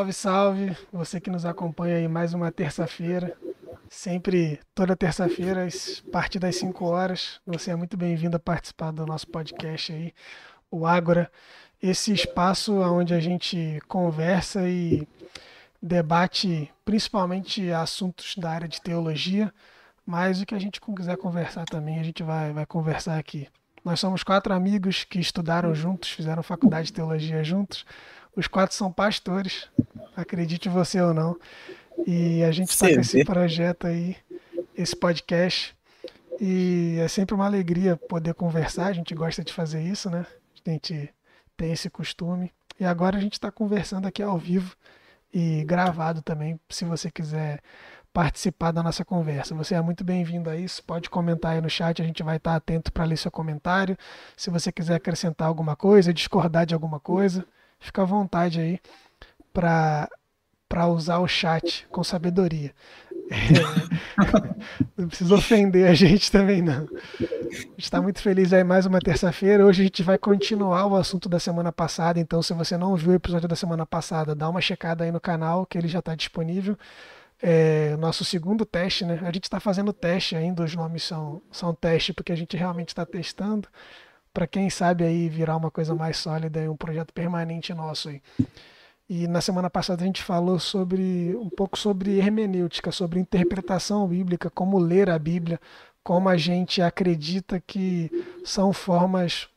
Salve, salve! Você que nos acompanha aí mais uma terça-feira. Sempre, toda terça-feira, a partir das 5 horas. Você é muito bem-vindo a participar do nosso podcast aí, o Ágora. Esse espaço onde a gente conversa e debate principalmente assuntos da área de teologia, mas o que a gente quiser conversar também, a gente vai, vai conversar aqui. Nós somos quatro amigos que estudaram juntos, fizeram faculdade de teologia juntos. Os quatro são pastores, acredite você ou não. E a gente está com esse projeto aí, esse podcast. E é sempre uma alegria poder conversar. A gente gosta de fazer isso, né? A gente tem esse costume. E agora a gente está conversando aqui ao vivo e gravado também, se você quiser participar da nossa conversa. Você é muito bem-vindo a isso. Pode comentar aí no chat, a gente vai estar atento para ler seu comentário. Se você quiser acrescentar alguma coisa, discordar de alguma coisa, fica à vontade aí para para usar o chat com sabedoria. É, não precisa ofender a gente também, não. A gente está muito feliz aí mais uma terça-feira. Hoje a gente vai continuar o assunto da semana passada. Então, se você não viu o episódio da semana passada, dá uma checada aí no canal, que ele já está disponível. É, nosso segundo teste, né? A gente está fazendo teste ainda, os nomes são, são teste, porque a gente realmente está testando para quem sabe aí virar uma coisa mais sólida e um projeto permanente nosso aí. E na semana passada a gente falou sobre um pouco sobre hermenêutica, sobre interpretação bíblica, como ler a Bíblia, como a gente acredita que são formas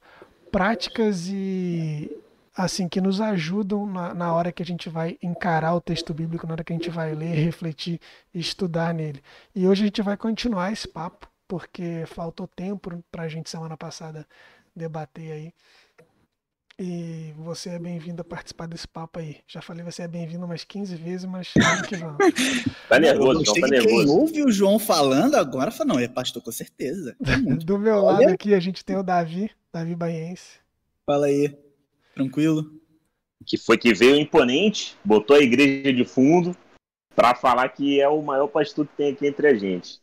práticas e assim que nos ajudam na, na hora que a gente vai encarar o texto bíblico, na hora que a gente vai ler, refletir e estudar nele. E hoje a gente vai continuar esse papo, porque faltou tempo para a gente semana passada debater aí. E você é bem-vindo a participar desse papo aí. Já falei, você é bem-vindo umas 15 vezes, mas vamos que vamos. tá nervoso, João, tá nervoso. Quem ouve o João falando agora fala, não, é pastor com certeza. Do meu Olha. lado aqui a gente tem o Davi, Davi Baiense. Fala aí, tranquilo? Que foi que veio imponente, botou a igreja de fundo para falar que é o maior pastor que tem aqui entre a gente.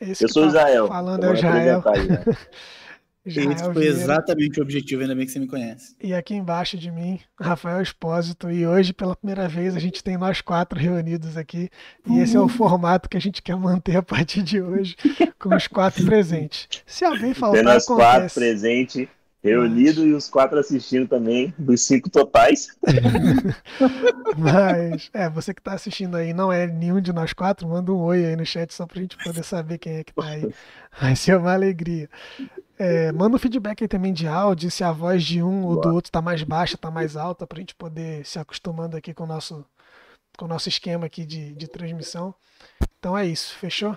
Esse Eu sou tá Israel. Falando é Israel. Israel Esse foi Vieira. exatamente o objetivo, ainda bem que você me conhece. E aqui embaixo de mim, Rafael Espósito. E hoje, pela primeira vez, a gente tem nós quatro reunidos aqui. E uhum. esse é o formato que a gente quer manter a partir de hoje, com os quatro presentes. Se alguém faltar, Tendo as quatro presentes, reunido Mas... e os quatro assistindo também, dos cinco totais. Mas, é, você que está assistindo aí não é nenhum de nós quatro, manda um oi aí no chat só para a gente poder saber quem é que está aí. Vai ser uma alegria. É, manda um feedback aí também de áudio, se a voz de um ou do outro tá mais baixa, tá mais alta, pra gente poder se acostumando aqui com o nosso, com o nosso esquema aqui de, de transmissão. Então é isso, fechou?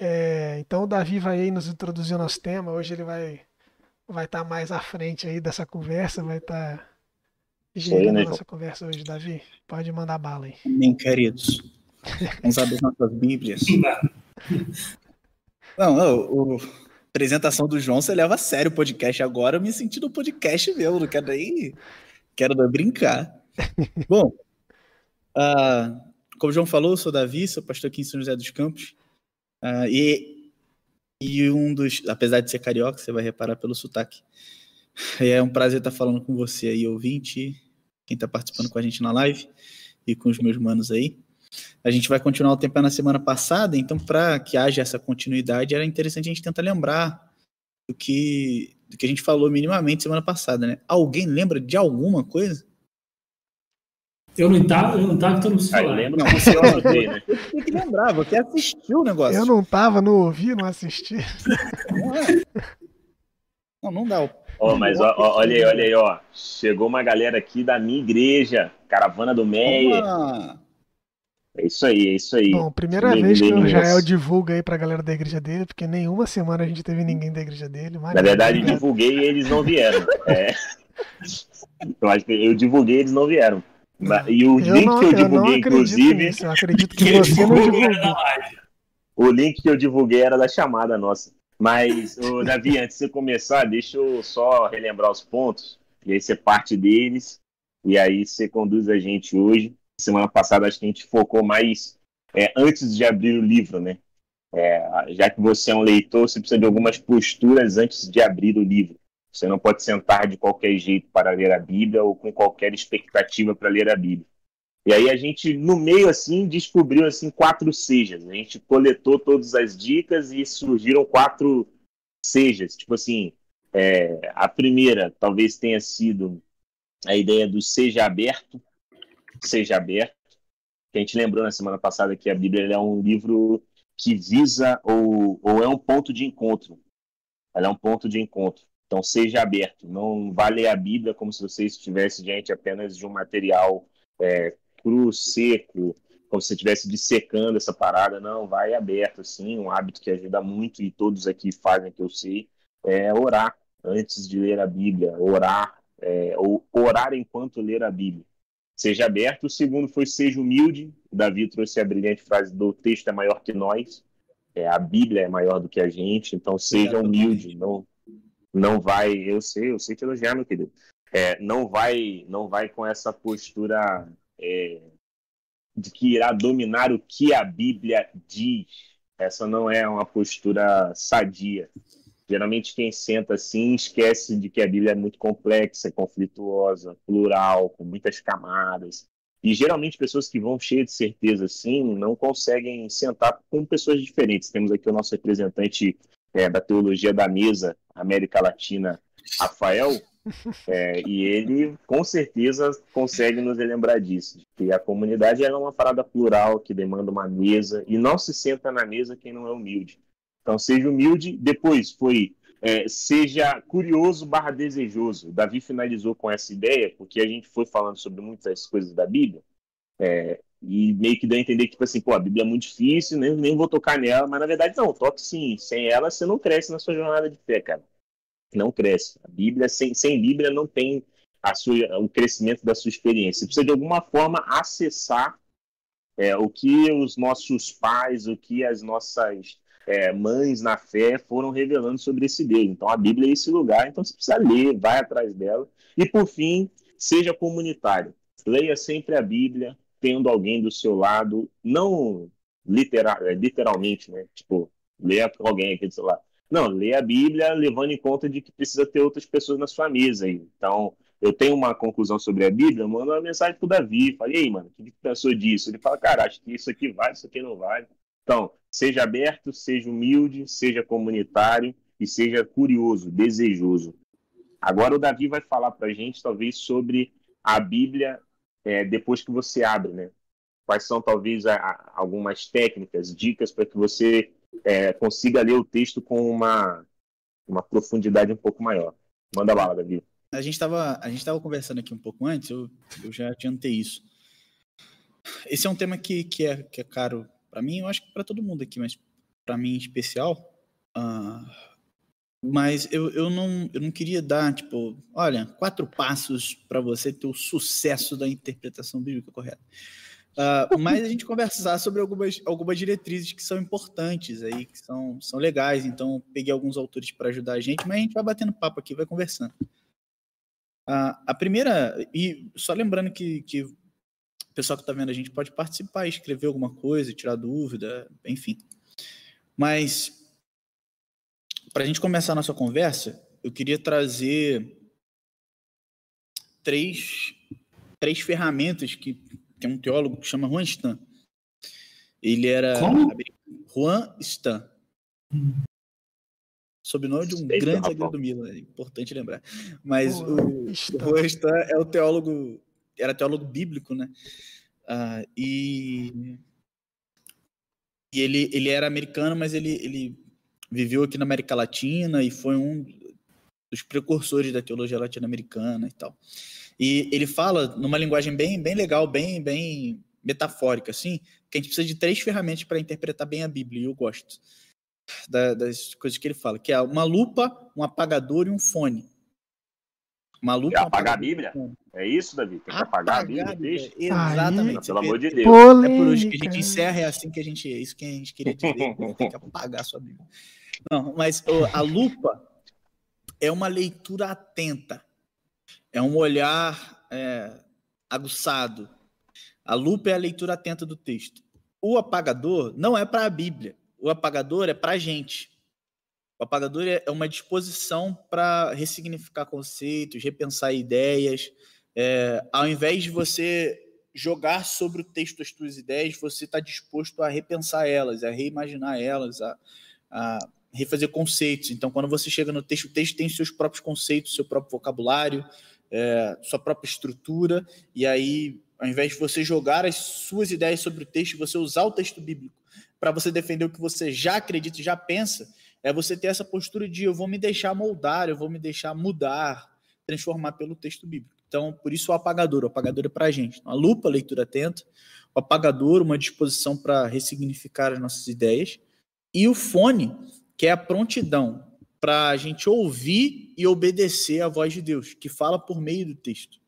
É, então o Davi vai aí nos introduzir o nosso tema. Hoje ele vai vai estar tá mais à frente aí dessa conversa, vai estar tá gerindo a nossa conversa hoje, Davi. Pode mandar bala aí. Bem, queridos. Vamos abrir nossas Bíblias. Não, o, apresentação do João, você leva a sério o podcast. Agora eu me senti no podcast mesmo, não quero nem. Quero brincar. Bom, uh, como o João falou, eu sou Davi, sou pastor aqui em São José dos Campos. Uh, e, e um dos. Apesar de ser carioca, você vai reparar pelo sotaque. É um prazer estar falando com você aí, ouvinte, quem está participando com a gente na live e com os meus manos aí. A gente vai continuar o tempo na semana passada, então para que haja essa continuidade, era interessante a gente tentar lembrar do que, do que a gente falou minimamente semana passada, né? Alguém lembra de alguma coisa? Eu não estava, eu não estava, então não sei falar. Lembro, não, você ouvir, né? Tem que lembrar, você assistiu o negócio. Eu não estava, não ouvi, não assisti. Não, é. não, não dá. Oh, mas ó, ó, olha aí, olha aí, ó. Chegou uma galera aqui da minha igreja, Caravana do Meia. É isso aí, é isso aí. Bom, primeira vez que o Jael divulga aí pra galera da igreja dele, porque nenhuma semana a gente teve ninguém da igreja dele. Na verdade, divulguei e eles não vieram. É. Eu acho que eu divulguei e eles não vieram. E o eu link não, que eu divulguei, eu inclusive. Nisso. Eu acredito que, que você não divulgou. O link que eu divulguei era da chamada nossa. Mas, ô, Davi, antes de você começar, deixa eu só relembrar os pontos. E aí você parte deles. E aí você conduz a gente hoje semana passada acho que a gente focou mais é, antes de abrir o livro, né? É, já que você é um leitor, você precisa de algumas posturas antes de abrir o livro. Você não pode sentar de qualquer jeito para ler a Bíblia ou com qualquer expectativa para ler a Bíblia. E aí a gente, no meio, assim, descobriu, assim, quatro sejas. A gente coletou todas as dicas e surgiram quatro sejas. Tipo assim, é, a primeira talvez tenha sido a ideia do seja aberto, seja aberto, que a gente lembrou na semana passada que a Bíblia é um livro que visa ou, ou é um ponto de encontro. Ela é um ponto de encontro. Então seja aberto. Não vale a Bíblia como se você estivesse diante apenas de um material é, cru, seco, como se você estivesse dissecando essa parada. Não, vai aberto, assim, um hábito que ajuda muito e todos aqui fazem, que eu sei, é orar antes de ler a Bíblia, orar, é, ou orar enquanto ler a Bíblia. Seja aberto. O segundo foi seja humilde. O Davi trouxe a brilhante frase do texto é maior que nós. É, a Bíblia é maior do que a gente, então seja humilde. Não, não vai, eu sei, eu sei te elogiar, meu querido. É, não vai, não vai com essa postura é, de que irá dominar o que a Bíblia diz. Essa não é uma postura sadia. Geralmente quem senta assim esquece de que a Bíblia é muito complexa, conflituosa, plural, com muitas camadas. E geralmente pessoas que vão cheias de certeza assim não conseguem sentar com pessoas diferentes. Temos aqui o nosso representante é, da teologia da mesa, América Latina, Rafael, é, e ele com certeza consegue nos lembrar disso, que a comunidade é uma parada plural que demanda uma mesa e não se senta na mesa quem não é humilde. Então, seja humilde. Depois foi é, seja curioso barra desejoso. Davi finalizou com essa ideia, porque a gente foi falando sobre muitas coisas da Bíblia, é, e meio que deu a entender que, tipo assim, pô, a Bíblia é muito difícil, nem, nem vou tocar nela, mas na verdade não, toque sim. Sem ela, você não cresce na sua jornada de fé, cara. Não cresce. A Bíblia, sem, sem Bíblia, não tem a sua, o crescimento da sua experiência. Você precisa, de alguma forma, acessar é, o que os nossos pais, o que as nossas é, mães na fé foram revelando sobre esse Deus. Então a Bíblia é esse lugar, então você precisa ler, vai atrás dela. E por fim, seja comunitário. Leia sempre a Bíblia, tendo alguém do seu lado, não literal, é, literalmente, né? Tipo, leia alguém aqui do seu lado. Não, leia a Bíblia levando em conta de que precisa ter outras pessoas na sua mesa. Então, eu tenho uma conclusão sobre a Bíblia, mando uma mensagem pro Davi. Falei, aí, mano, o que, que pensou disso? Ele fala, cara, acho que isso aqui vale, isso aqui não vale. Então, seja aberto, seja humilde, seja comunitário e seja curioso, desejoso. Agora o Davi vai falar para gente, talvez, sobre a Bíblia é, depois que você abre, né? Quais são, talvez, a, a, algumas técnicas, dicas para que você é, consiga ler o texto com uma, uma profundidade um pouco maior. Manda bala, Davi. A gente estava a gente conversando aqui um pouco antes, eu, eu já adiantei isso. Esse é um tema que, que, é, que é caro para mim, eu acho que para todo mundo aqui, mas para mim em especial. Uh, mas eu, eu, não, eu não queria dar, tipo, olha, quatro passos para você ter o sucesso da interpretação bíblica correta. Uh, mas a gente conversar sobre algumas, algumas diretrizes que são importantes aí, que são, são legais. Então, peguei alguns autores para ajudar a gente, mas a gente vai batendo papo aqui, vai conversando. Uh, a primeira, e só lembrando que, que pessoal que está vendo a gente pode participar, escrever alguma coisa, tirar dúvida, enfim. Mas, para a gente começar a nossa conversa, eu queria trazer três, três ferramentas que tem um teólogo que chama Juan Stan. Ele era. Como? Juan Stan. Sobrenome de um Sei grande zagueiro do Milan, é importante lembrar. Mas o, Stan. Juan Stan é o teólogo era teólogo bíblico, né? Uh, e e ele, ele era americano, mas ele, ele viveu aqui na América Latina e foi um dos precursores da teologia latino-americana e tal. E ele fala numa linguagem bem, bem legal, bem, bem metafórica, assim, que a gente precisa de três ferramentas para interpretar bem a Bíblia, e eu gosto da, das coisas que ele fala, que é uma lupa, um apagador e um fone. Maluco. É apagar a Bíblia? É isso, Davi? Tem que apagar, apagar a Bíblia, deixa. Exatamente. pelo amor de Deus. Polêmica. É por hoje que a gente encerra, é assim que a gente. É isso que a gente queria dizer. tem que apagar a sua Bíblia. Não, mas a lupa é uma leitura atenta. É um olhar é, aguçado. A lupa é a leitura atenta do texto. O apagador não é para a Bíblia. O apagador é para a gente. O apagador é, é uma disposição para ressignificar conceitos, repensar ideias. É, ao invés de você jogar sobre o texto as tuas ideias, você está disposto a repensar elas, a reimaginar elas, a, a refazer conceitos. Então, quando você chega no texto, o texto tem seus próprios conceitos, seu próprio vocabulário, é, sua própria estrutura, e aí, ao invés de você jogar as suas ideias sobre o texto, você usar o texto bíblico para você defender o que você já acredita já pensa, é você ter essa postura de eu vou me deixar moldar, eu vou me deixar mudar, transformar pelo texto bíblico. Então, por isso o apagador, o apagador é para a gente. Então, a lupa, leitura atenta, o apagador, uma disposição para ressignificar as nossas ideias, e o fone, que é a prontidão para a gente ouvir e obedecer à voz de Deus, que fala por meio do texto.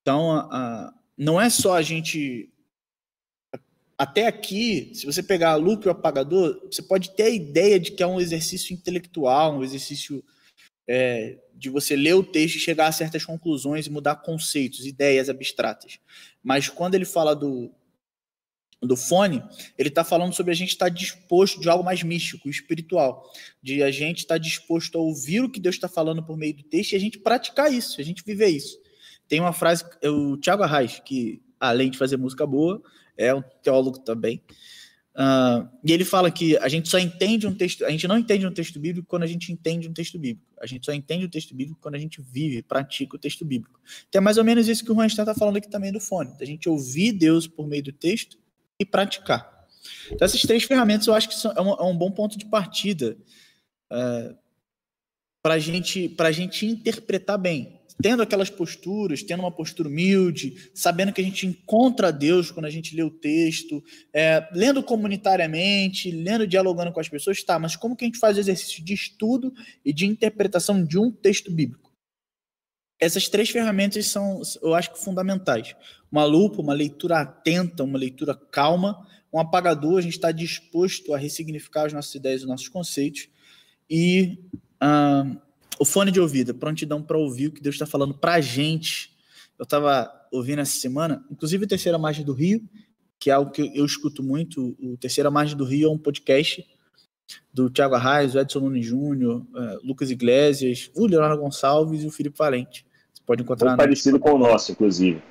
Então, a, a, não é só a gente. Até aqui, se você pegar a lupa e o apagador, você pode ter a ideia de que é um exercício intelectual, um exercício é, de você ler o texto e chegar a certas conclusões e mudar conceitos, ideias abstratas. Mas quando ele fala do, do fone, ele está falando sobre a gente estar tá disposto de algo mais místico, espiritual, de a gente estar tá disposto a ouvir o que Deus está falando por meio do texto e a gente praticar isso, a gente viver isso. Tem uma frase, o Tiago Arraes, que além de fazer música boa, é um teólogo também, Uh, e ele fala que a gente só entende um texto, a gente não entende um texto bíblico quando a gente entende um texto bíblico. A gente só entende o texto bíblico quando a gente vive, pratica o texto bíblico. Então é mais ou menos isso que o Juan está falando aqui também do fone. A gente ouvir Deus por meio do texto e praticar. Então essas três ferramentas eu acho que são, é, um, é um bom ponto de partida uh, para gente, a gente interpretar bem tendo aquelas posturas, tendo uma postura humilde, sabendo que a gente encontra Deus quando a gente lê o texto, é, lendo comunitariamente, lendo, dialogando com as pessoas, tá, mas como que a gente faz o exercício de estudo e de interpretação de um texto bíblico? Essas três ferramentas são, eu acho que, fundamentais. Uma lupa, uma leitura atenta, uma leitura calma, um apagador, a gente está disposto a ressignificar as nossas ideias, os nossos conceitos, e uh, o fone de ouvido, prontidão para ouvir o que Deus está falando para a gente. Eu estava ouvindo essa semana, inclusive a Terceira Margem do Rio, que é algo que eu escuto muito. O Terceira Margem do Rio é um podcast do Thiago Arraes, o Edson Nunes Júnior, uh, Lucas Iglesias, o Leonardo Gonçalves e o Felipe Valente. Pode encontrar. Muito parecido com o nosso, inclusive.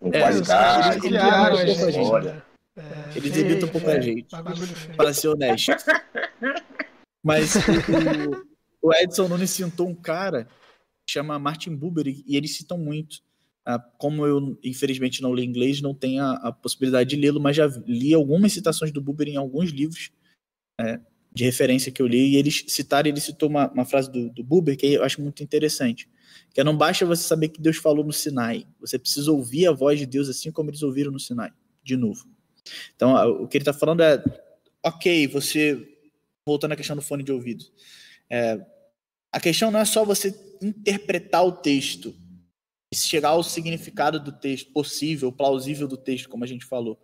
Com é, qualidade, eles, eles, é, eles editam um pouco a gente, para ser honesto. Mas o, o Edson Nunes citou um cara que chama Martin Buber e eles citam muito. Ah, como eu, infelizmente, não leio inglês, não tenho a, a possibilidade de lê-lo, mas já li algumas citações do Buber em alguns livros é, de referência que eu li, e eles citaram, ele citou uma, uma frase do, do Buber que eu acho muito interessante, que não basta você saber que Deus falou no Sinai, você precisa ouvir a voz de Deus assim como eles ouviram no Sinai, de novo. Então, o que ele está falando é, ok, você, voltando à questão do fone de ouvido, é, a questão não é só você interpretar o texto e chegar ao significado do texto possível, plausível do texto, como a gente falou,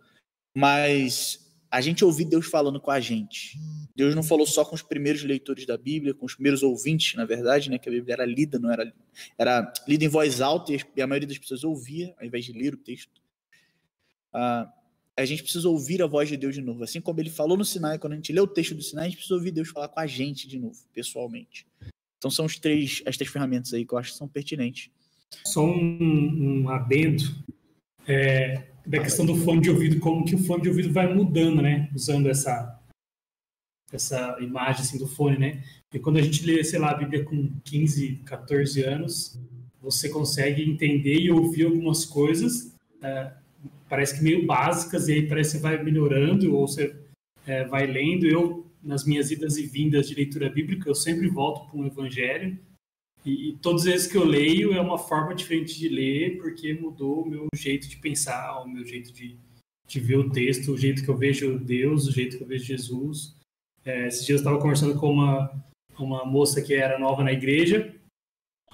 mas a gente ouvir Deus falando com a gente. Deus não falou só com os primeiros leitores da Bíblia, com os primeiros ouvintes, na verdade, né, que a Bíblia era lida, não era era lida em voz alta e a maioria das pessoas ouvia ao invés de ler o texto. Ah, a gente precisa ouvir a voz de Deus de novo. Assim como ele falou no Sinai, quando a gente lê o texto do Sinai, a gente precisa ouvir Deus falar com a gente de novo, pessoalmente. Então são os três, as três ferramentas aí que eu acho que são pertinentes. Só um, um adendo é, da questão do fone de ouvido, como que o fone de ouvido vai mudando, né? Usando essa essa imagem assim, do fone, né? E quando a gente lê, sei lá, a Bíblia com 15, 14 anos, você consegue entender e ouvir algumas coisas, é, parece que meio básicas, e aí parece que vai melhorando, ou você é, vai lendo. Eu nas minhas idas e vindas de leitura bíblica, eu sempre volto para um evangelho. E, e todas as vezes que eu leio é uma forma diferente de ler, porque mudou o meu jeito de pensar, o meu jeito de, de ver o texto, o jeito que eu vejo Deus, o jeito que eu vejo Jesus. É, esses dias eu estava conversando com uma, uma moça que era nova na igreja,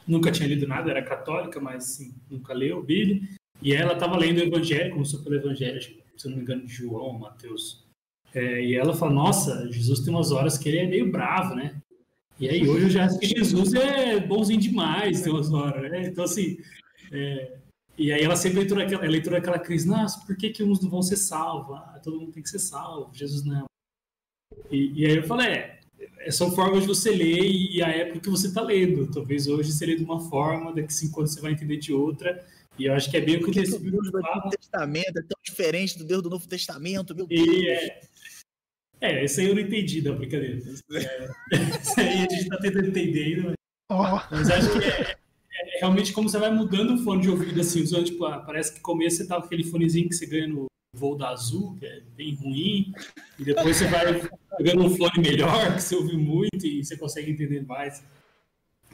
nunca tinha lido nada, era católica, mas assim, nunca leu Bíblia. E ela estava lendo o Evangelho, começou pelo Evangelho, se eu não me engano, de João, Mateus, é, e ela fala, nossa, Jesus tem umas horas que ele é meio bravo, né? E aí hoje eu já acho que Jesus é bonzinho demais, tem umas horas, né? Então, assim, é, e aí ela sempre entrou naquela, ela entrou naquela crise, nossa, por que, que uns não vão ser salvos? Ah, todo mundo tem que ser salvo, Jesus não. E, e aí eu falei, é, é são formas de você ler e a época que você está lendo. Talvez hoje você lê de uma forma, daqui a cinco anos você vai entender de outra. E eu acho que é bem o que, que, o Deus do. Antigo Testamento é tão diferente do Deus do Novo Testamento, meu Deus? E é, é, esse aí eu não entendi da brincadeira. É, esse aí a gente tá tentando entender ainda, Ó, mas acho que é, é realmente como você vai mudando o fone de ouvido, assim, usando, tipo, ah, parece que no começo você tava com aquele fonezinho que você ganha no voo da Azul, que é bem ruim, e depois você vai pegando um fone melhor, que você ouve muito e você consegue entender mais.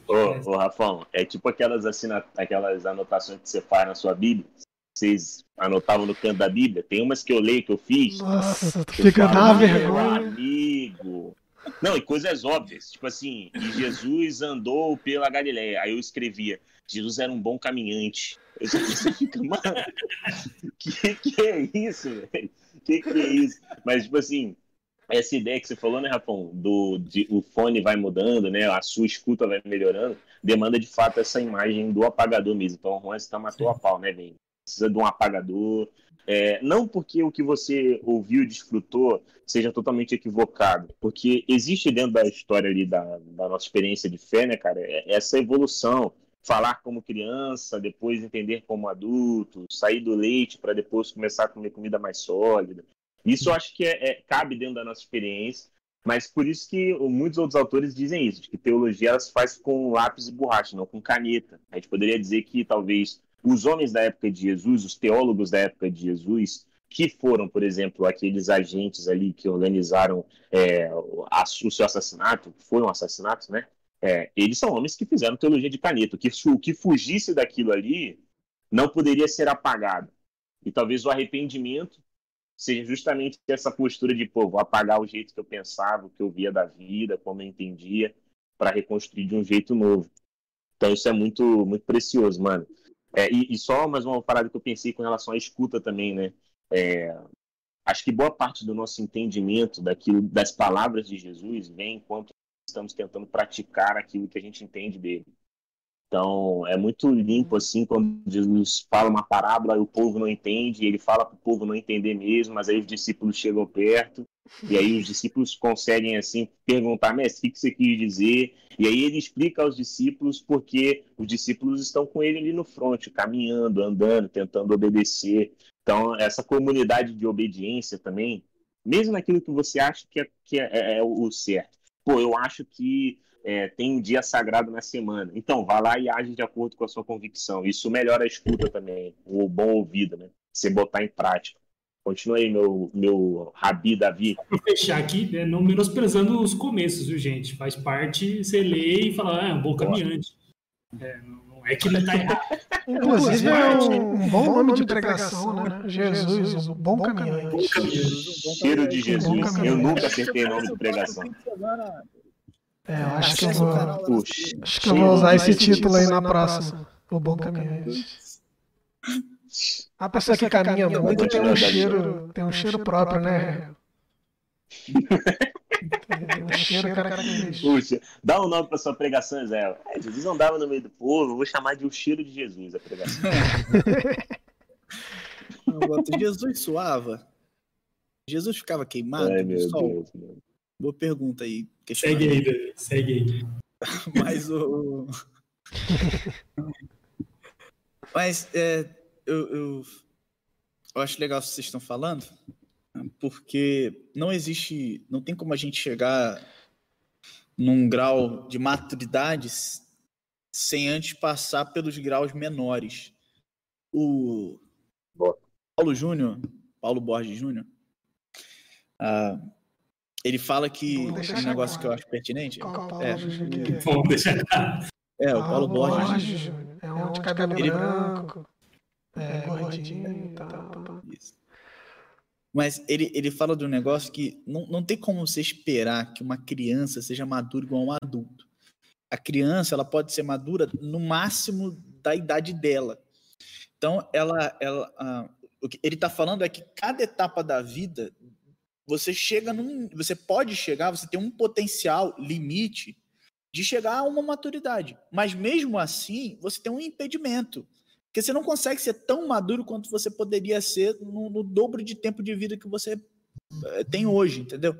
Ô, ô Rafão, é tipo aquelas, assina... aquelas anotações que você faz na sua Bíblia. Vocês anotavam no canto da Bíblia? Tem umas que eu leio que eu fiz. nossa, tu eu fica na "Meu vergonha. amigo. Não, e coisas óbvias. Tipo assim, e Jesus andou pela Galileia. Aí eu escrevia, Jesus era um bom caminhante. Aí Você fica, mano, que que é isso, velho? Que que é isso? Mas, tipo assim, essa ideia que você falou, né, Rafão, do de, o fone vai mudando, né, a sua escuta vai melhorando, demanda de fato essa imagem do apagador mesmo. Então, o Juan está matou a pau, né, bem? Precisa de um apagador. É, não porque o que você ouviu e desfrutou seja totalmente equivocado, porque existe dentro da história ali da, da nossa experiência de fé, né, cara, é- essa evolução. Falar como criança, depois entender como adulto, sair do leite para depois começar a comer comida mais sólida. Isso eu acho que é, é- cabe dentro da nossa experiência, mas por isso que muitos outros autores dizem isso, que teologia ela se faz com lápis e borracha, não com caneta. A gente poderia dizer que talvez os homens da época de Jesus, os teólogos da época de Jesus, que foram, por exemplo, aqueles agentes ali que organizaram é, o seu assassinato, foi um né? É, eles são homens que fizeram teologia de caneta. O que, o que fugisse daquilo ali não poderia ser apagado. E talvez o arrependimento seja justamente essa postura de, pô, vou apagar o jeito que eu pensava, o que eu via da vida, como eu entendia, para reconstruir de um jeito novo. Então isso é muito, muito precioso, mano. É, e, e só mais uma parada que eu pensei com relação à escuta também, né? É, acho que boa parte do nosso entendimento daquilo, das palavras de Jesus vem enquanto estamos tentando praticar aquilo que a gente entende dele. Então, é muito limpo assim quando Jesus fala uma parábola e o povo não entende, e ele fala para o povo não entender mesmo, mas aí os discípulos chegam perto, e aí os discípulos conseguem assim perguntar, mestre, o que você quis dizer? E aí ele explica aos discípulos porque os discípulos estão com ele ali no fronte, caminhando, andando, tentando obedecer. Então, essa comunidade de obediência também, mesmo naquilo que você acha que é, que é, é o certo. Pô, eu acho que é, tem um dia sagrado na semana. Então, vá lá e age de acordo com a sua convicção. Isso melhora a escuta também, o bom ouvido, né? Você botar em prática. Continua aí, meu, meu Rabi Davi. Vou fechar aqui, né, não menosprezando os começos, viu, gente? Faz parte você ler e falar, ah, é um bom caminhante. É, não é que ele tá errado. Inclusive é um, um bom nome de pregação, né? Jesus, o bom caminhante. Cheiro de Jesus. Eu nunca acertei nome de pregação. É, eu acho que eu o vou, acho que eu vou usar esse título aí na próxima. O bom caminhante. A pessoa que caminha muito tem um cheiro, tem um cheiro próprio, né? Um cheiro. Puxa, dá um nome para sua pregação, Zé. É, Jesus andava no meio do povo, eu vou chamar de o cheiro de Jesus a pregação. Boto, Jesus suava. Jesus ficava queimado Ai, meu sol. Deus. Boa pergunta aí. Segue aí, segue aí. Mas o. Mas é, eu, eu, eu acho legal o que vocês estão falando, porque não existe. Não tem como a gente chegar num grau de maturidade sem antes passar pelos graus menores. O. Paulo Júnior, Paulo Borges Júnior, ah, ele fala que um negócio agora. que eu acho pertinente. Paulo É. Júnior é? É, o Paulo Borges. Júnior. É um de cabelo Ele- branco. É, gordinho e tal. Isso. Mas ele, ele fala de um negócio que não, não tem como você esperar que uma criança seja madura igual um adulto. A criança ela pode ser madura no máximo da idade dela. Então, ela, ela, ah, o que ele está falando é que cada etapa da vida você chega num, você pode chegar, você tem um potencial limite de chegar a uma maturidade. Mas mesmo assim, você tem um impedimento. Porque você não consegue ser tão maduro quanto você poderia ser no, no dobro de tempo de vida que você eh, tem hoje, entendeu?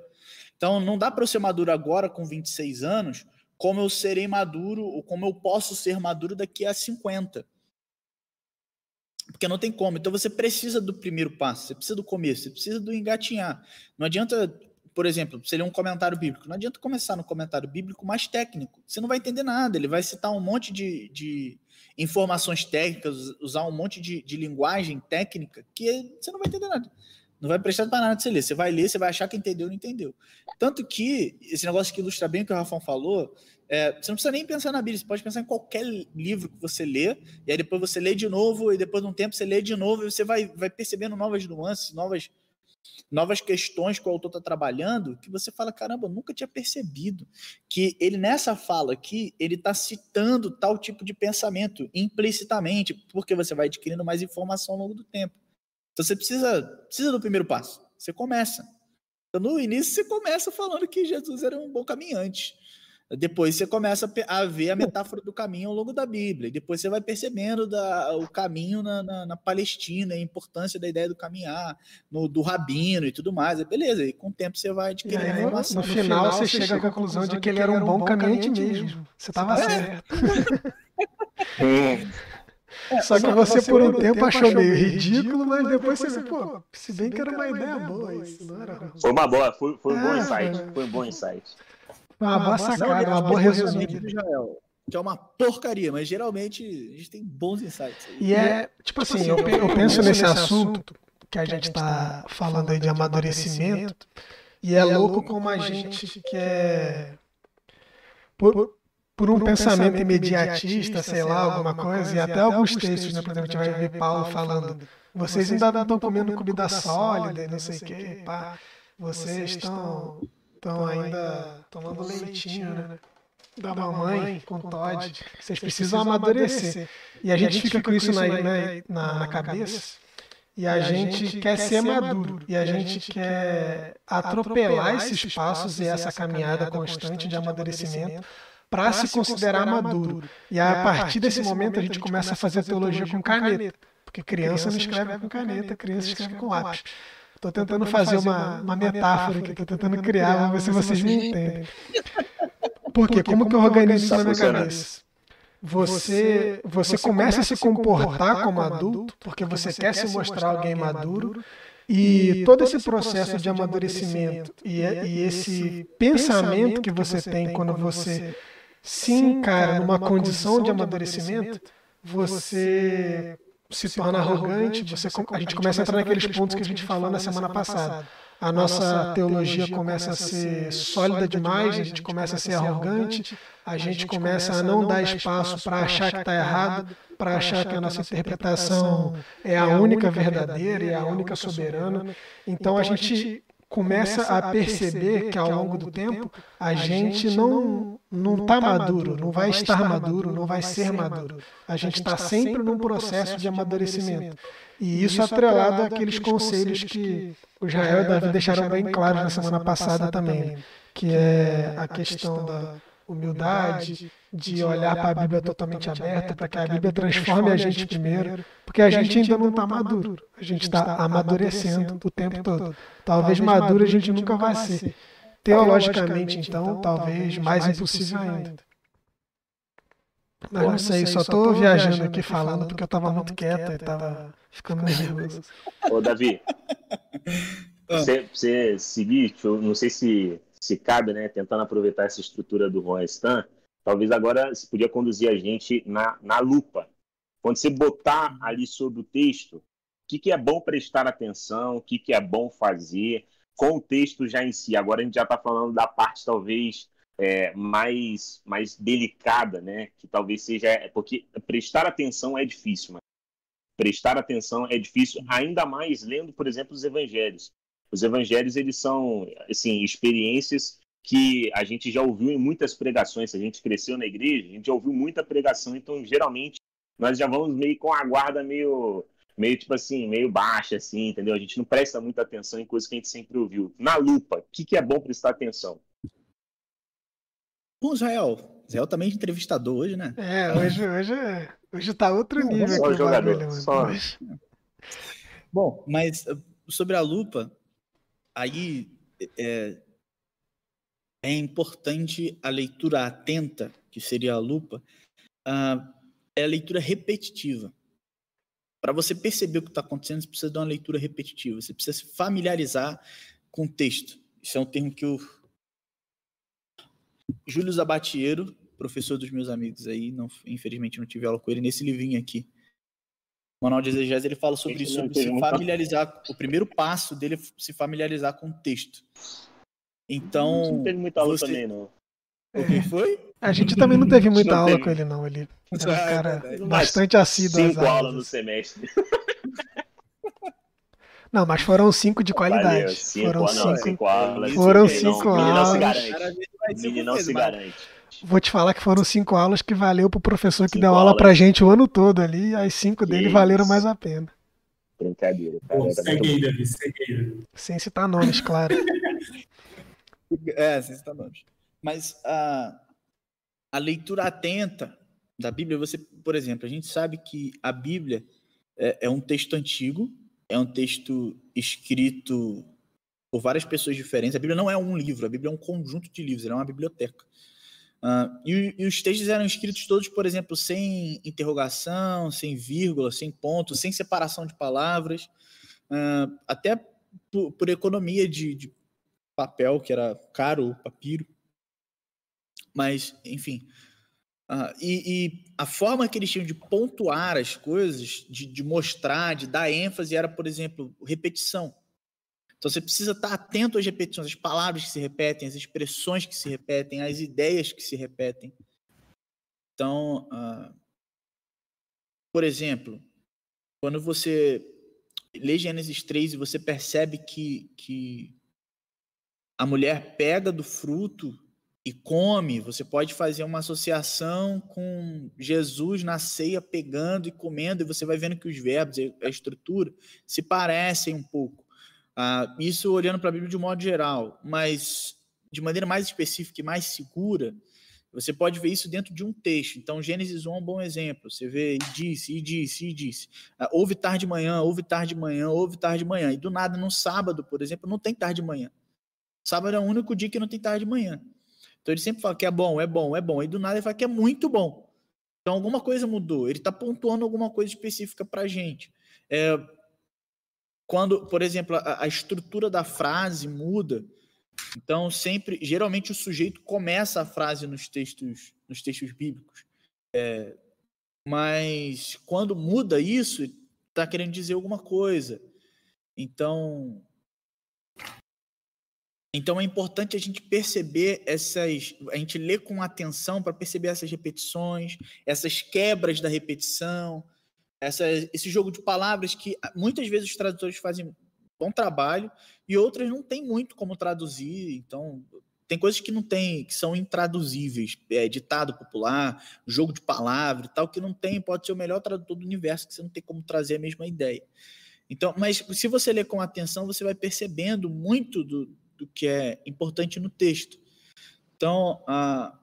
Então não dá para eu ser maduro agora com 26 anos, como eu serei maduro ou como eu posso ser maduro daqui a 50. Porque não tem como. Então você precisa do primeiro passo, você precisa do começo, você precisa do engatinhar. Não adianta, por exemplo, você ler um comentário bíblico. Não adianta começar no comentário bíblico mais técnico. Você não vai entender nada. Ele vai citar um monte de, de informações técnicas, usar um monte de, de linguagem técnica que você não vai entender nada. Não vai prestar para nada você ler. Você vai ler, você vai achar que entendeu ou não entendeu. Tanto que, esse negócio que ilustra bem o que o Rafão falou, é, você não precisa nem pensar na Bíblia, você pode pensar em qualquer livro que você lê, e aí depois você lê de novo, e depois de um tempo você lê de novo, e você vai, vai percebendo novas nuances, novas, novas questões que o autor está trabalhando, que você fala, caramba, nunca tinha percebido que ele, nessa fala aqui, ele está citando tal tipo de pensamento implicitamente, porque você vai adquirindo mais informação ao longo do tempo. Então você precisa, precisa do primeiro passo. Você começa. Então, no início, você começa falando que Jesus era um bom caminhante. Depois você começa a ver a metáfora do caminho ao longo da Bíblia. E depois você vai percebendo da, o caminho na, na, na, Palestina, a importância da ideia do caminhar, no, do rabino e tudo mais. É beleza, e com o tempo você vai adquirindo aí, informação. No, no, final, você chega à conclusão de que ele era um bom caminhante mesmo. Você estava é. certo. É, Só que você, você por um tempo, tempo achou meio ridículo, mas depois você, pô, se bem que era uma ideia boa isso, não era? Foi uma boa, foi, foi um bom insight. Foi um bom insight. Uma, boa sacada, uma boa resumida. Que é uma porcaria, mas geralmente a gente tem bons insights. E é, tipo assim, eu, eu penso nesse assunto que a gente está falando aí de amadurecimento, e é louco como a gente quer. Por, por um, pensamento imediatista, sei lá, alguma coisa, e até alguns textos, né? Por exemplo, a gente vai ver Paulo falando, vocês ainda estão comendo comida sólida, não sei o quê, pá. Vocês estão estão ainda tomando leitinho, né? né? Da mamãe com Todd. Vocês precisam amadurecer. E a gente fica com isso na, na, na cabeça. E a gente quer ser maduro. E a gente quer atropelar esses passos e essa caminhada constante de amadurecimento para se considerar maduro. E a partir desse momento a gente começa a fazer teologia com caneta. Porque criança não escreve com caneta, criança escreve com lápis. Estou tentando fazer uma, uma metáfora aqui, estou tentando criar, vamos ver se vocês me entendem. Porque como que eu organizo isso na minha cabeça? Você, você começa a se comportar como adulto, porque você quer se mostrar alguém maduro, e todo esse processo de amadurecimento e, e esse pensamento que você tem quando você se encara numa condição de amadurecimento, você se torna arrogante, você, a gente começa a entrar naqueles pontos que a gente falou na semana passada. A nossa teologia começa a ser sólida demais, a gente começa a ser arrogante, a gente começa a não dar espaço para achar que está errado, para achar que a nossa interpretação é a única verdadeira e a única soberana. Então a gente começa a perceber que ao longo do tempo a gente não não está maduro, não vai estar maduro, não vai ser maduro. A gente está sempre num processo de amadurecimento. E isso atrelado àqueles conselhos que o Jael e Davi deixaram bem claros na semana passada também, que é a questão da humildade, de olhar para a Bíblia totalmente aberta, para que a Bíblia transforme a gente primeiro, porque a gente ainda não está maduro, a gente está amadurecendo o tempo todo. Talvez maduro a gente nunca vai ser. Teologicamente, então, talvez mais impossível ainda. Mas não sei, só estou viajando aqui falando porque eu estava muito quieto e estava ficando nervoso. Ô, Davi, você, você seguir, não sei se, se cabe, né, tentando aproveitar essa estrutura do Ron Stan, talvez agora você podia conduzir a gente na, na lupa. Quando você botar ali sobre o texto, o que, que é bom prestar atenção, o que, que é bom fazer, com o texto já em si. Agora a gente já está falando da parte talvez é, mais, mais delicada, né? Que talvez seja. É, porque prestar atenção é difícil, mas prestar atenção é difícil, ainda mais lendo, por exemplo, os evangelhos. Os evangelhos, eles são, assim, experiências que a gente já ouviu em muitas pregações. Se a gente cresceu na igreja, a gente já ouviu muita pregação, então geralmente nós já vamos meio com a guarda meio, meio tipo assim, meio baixa, assim, entendeu? A gente não presta muita atenção em coisas que a gente sempre ouviu. Na lupa, o que, que é bom prestar atenção? Bom, Israel, Israel também é entrevistador hoje, né? É, hoje, hoje, hoje tá outro nível só aqui jogador, bagulho, só. Bom, mas uh, sobre a lupa, aí é, é importante a leitura atenta, que seria a lupa, uh, é a leitura repetitiva. para você perceber o que está acontecendo, você precisa de uma leitura repetitiva, você precisa se familiarizar com o texto. Isso é um termo que o Júlio Zabatiero, professor dos meus amigos aí, não, infelizmente não tive aula com ele, nesse livrinho aqui, Manual de Exegese, ele fala sobre isso, sobre se familiarizar, o primeiro passo dele é se familiarizar com o texto. Então. Não teve muita aula você... também, não. O que foi? A gente também não teve muita não aula teve. com ele, não. Ele era um é cara é bastante assíduo. Cinco aulas no semestre. Não, mas foram cinco de qualidade. Valeu, cinco, foram cinco, cinco aulas. Foram cinco aulas. Menino não se garante. Menino não se garante. Vou te falar que foram cinco aulas que valeu pro professor que deu aula aulas. pra gente o ano todo ali. As cinco dele valeram mais a pena. Brincadeira. Cara, Pô, segue aí, Davi, segue aí. Sem citar nomes, claro. é, sem citar nomes. Mas a, a leitura atenta da Bíblia, você, por exemplo, a gente sabe que a Bíblia é, é um texto antigo, é um texto escrito por várias pessoas diferentes. A Bíblia não é um livro, a Bíblia é um conjunto de livros, ela é uma biblioteca. Uh, e, e, os textos eram escritos todos, por exemplo, sem interrogação, sem vírgula, sem ponto, sem separação de palavras, uh, até por, por economia de, de, papel, que era caro o papiro. Mas, enfim. Uh, e, e, a forma que eles tinham de pontuar as coisas, de, de, mostrar, de dar ênfase, era, por exemplo, repetição. Então você precisa estar atento às repetições, às palavras que se repetem, às expressões que se repetem, às ideias que se repetem. Então, uh, por exemplo, quando você lê Gênesis 3 e você percebe que, que a mulher pega do fruto e come, você pode fazer uma associação com Jesus na ceia pegando e comendo, e você vai vendo que os verbos, a estrutura, se parecem um pouco. Ah, isso olhando para a Bíblia de um modo geral, mas de maneira mais específica e mais segura, você pode ver isso dentro de um texto. Então, Gênesis 1 é um bom exemplo. Você vê, e disse, e disse, e disse. Ah, houve tarde de manhã, houve tarde de manhã, houve tarde de manhã. E do nada, no sábado, por exemplo, não tem tarde de manhã. Sábado é o único dia que não tem tarde de manhã. Então ele sempre fala que é bom, é bom, é bom. E do nada ele fala que é muito bom. Então alguma coisa mudou. Ele está pontuando alguma coisa específica para a gente. É, quando, por exemplo, a, a, estrutura da frase muda. Então sempre, geralmente o sujeito começa a frase nos textos, nos textos bíblicos. É, mas quando muda isso, está querendo dizer alguma coisa. Então então é importante a gente perceber essas, a gente ler com atenção para perceber essas repetições, essas quebras da repetição, essa, esse jogo de palavras que ah, muitas vezes os tradutores fazem bom trabalho e outras não tem muito como traduzir. Então tem coisas que não tem, que são intraduzíveis, é, ditado popular, jogo de palavras e tal, que não tem, pode ser o melhor tradutor do universo, que você não tem como trazer a mesma ideia. Então, mas se você ler com atenção, você vai percebendo muito do, do que é importante no texto. Então, ah,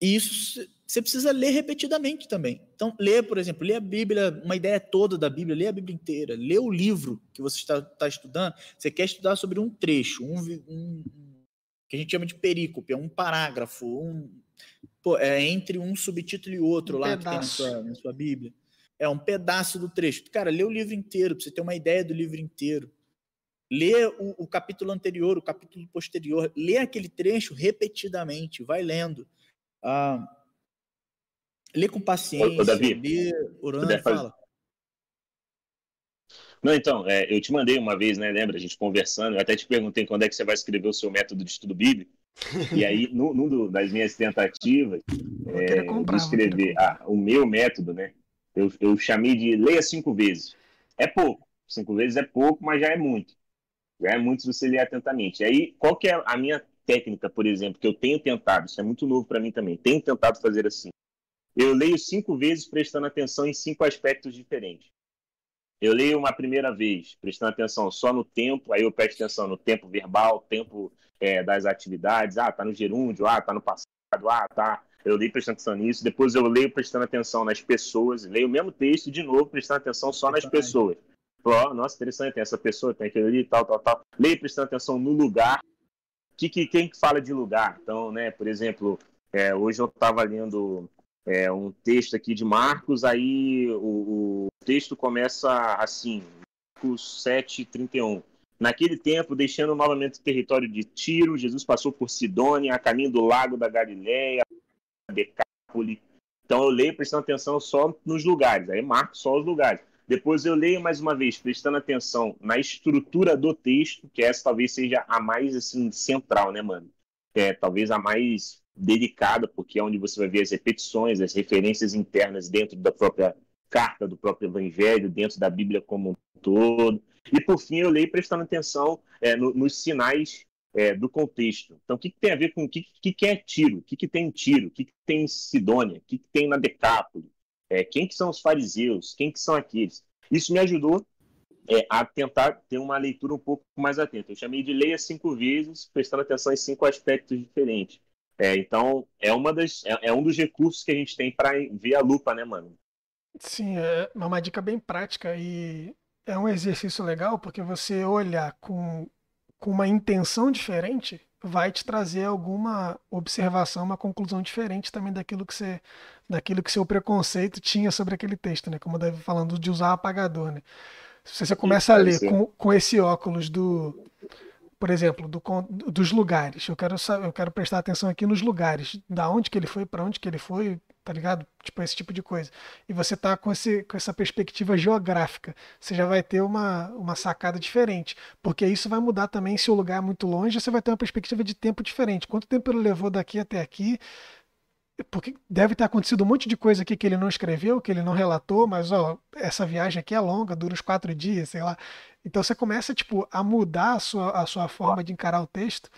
isso você precisa ler repetidamente também. Então, lê, por exemplo, lê a Bíblia, uma ideia toda da Bíblia, lê a Bíblia inteira, lê o livro que você está, está estudando. Você quer estudar sobre um trecho, um, um, que a gente chama de perícope, é um parágrafo, um, pô, é entre um subtítulo e outro um lá pedaço. que tem na sua, na sua Bíblia. É um pedaço do trecho. Cara, lê o livro inteiro, para você ter uma ideia do livro inteiro lê o, o, capítulo anterior, o capítulo posterior, lê aquele trecho repetidamente, vai lendo. Ah, lê com paciência, Ô, Davi, lê orando, fala. Não, então, é, eu te mandei uma vez, né? Lembra? A gente conversando, eu até te perguntei quando é que você vai escrever o seu método de estudo bíblico. E aí, num, das minhas tentativas é, comprar, de escrever ah, o meu método, né? Eu, eu chamei de leia cinco vezes. É pouco. Cinco vezes é pouco, mas já é muito. É muito se você ler atentamente. E aí, qual que é a minha técnica, por exemplo, que eu tenho tentado, isso é muito novo para mim também, tenho tentado fazer assim. Eu leio cinco vezes prestando atenção em cinco aspectos diferentes. Eu leio uma primeira vez, prestando atenção só no tempo, aí eu presto atenção no tempo verbal, tempo é, das atividades, ah, tá no gerúndio, ah, tá no passado, ah, tá. Eu leio prestando atenção nisso, depois eu leio prestando atenção nas pessoas, leio o mesmo texto de novo, prestando atenção só nas pessoas. Nossa, interessante, tem essa pessoa, tem aquele ali, tal, tal, tal. Leia prestando atenção no lugar. Que, que, quem que fala de lugar? Então, né, por exemplo, é, hoje eu estava lendo é, um texto aqui de Marcos, aí o, o texto começa assim, Marcos 7, 31. Naquele tempo, deixando novamente o território de Tiro, Jesus passou por Sidônia, a caminho do lago da Galileia, Decápole. Então eu leio prestando atenção só nos lugares, aí marco só os lugares. Depois eu leio mais uma vez, prestando atenção na estrutura do texto, que essa talvez seja a mais assim, central, né, mano? É talvez a mais delicada, porque é onde você vai ver as repetições, as referências internas dentro da própria carta, do próprio evangelho, dentro da Bíblia como um todo. E por fim, eu leio prestando atenção é, no, nos sinais é, do contexto. Então, o que, que, tem a ver com o que, que, que é tiro? O que, que tem tiro? O que, que tem Sidônia? O que, que tem na Decápole? É, quem que são os fariseus? Quem que são aqueles? Isso me ajudou é, a tentar ter uma leitura um pouco mais atenta. Eu chamei de leia cinco vezes, prestando atenção em cinco aspectos diferentes. É, então, é, uma das, é, é, um dos recursos que a gente tem para ver a lupa, né, mano? Sim, é uma dica bem prática e é um exercício legal porque você olhar com, com uma intenção diferente vai te trazer alguma observação, uma conclusão diferente também daquilo que você, daquilo que seu preconceito tinha sobre aquele texto, né? Como deve falando de usar apagador, né? Se você começa a ler com, com esse óculos do, por exemplo, do, dos lugares, eu quero eu quero prestar atenção aqui nos lugares, da onde que ele foi, para onde que ele foi, tá ligado? Tipo, esse tipo de coisa. E você tá com, esse, com essa perspectiva geográfica, você já vai ter uma, uma sacada diferente. Porque isso vai mudar também, se o lugar é muito longe, você vai ter uma perspectiva de tempo diferente. Quanto tempo ele levou daqui até aqui? Porque deve ter acontecido um monte de coisa aqui que ele não escreveu, que ele não relatou, mas ó, essa viagem aqui é longa, dura uns quatro dias, sei lá. Então você começa, tipo, a mudar a sua, a sua forma de encarar o texto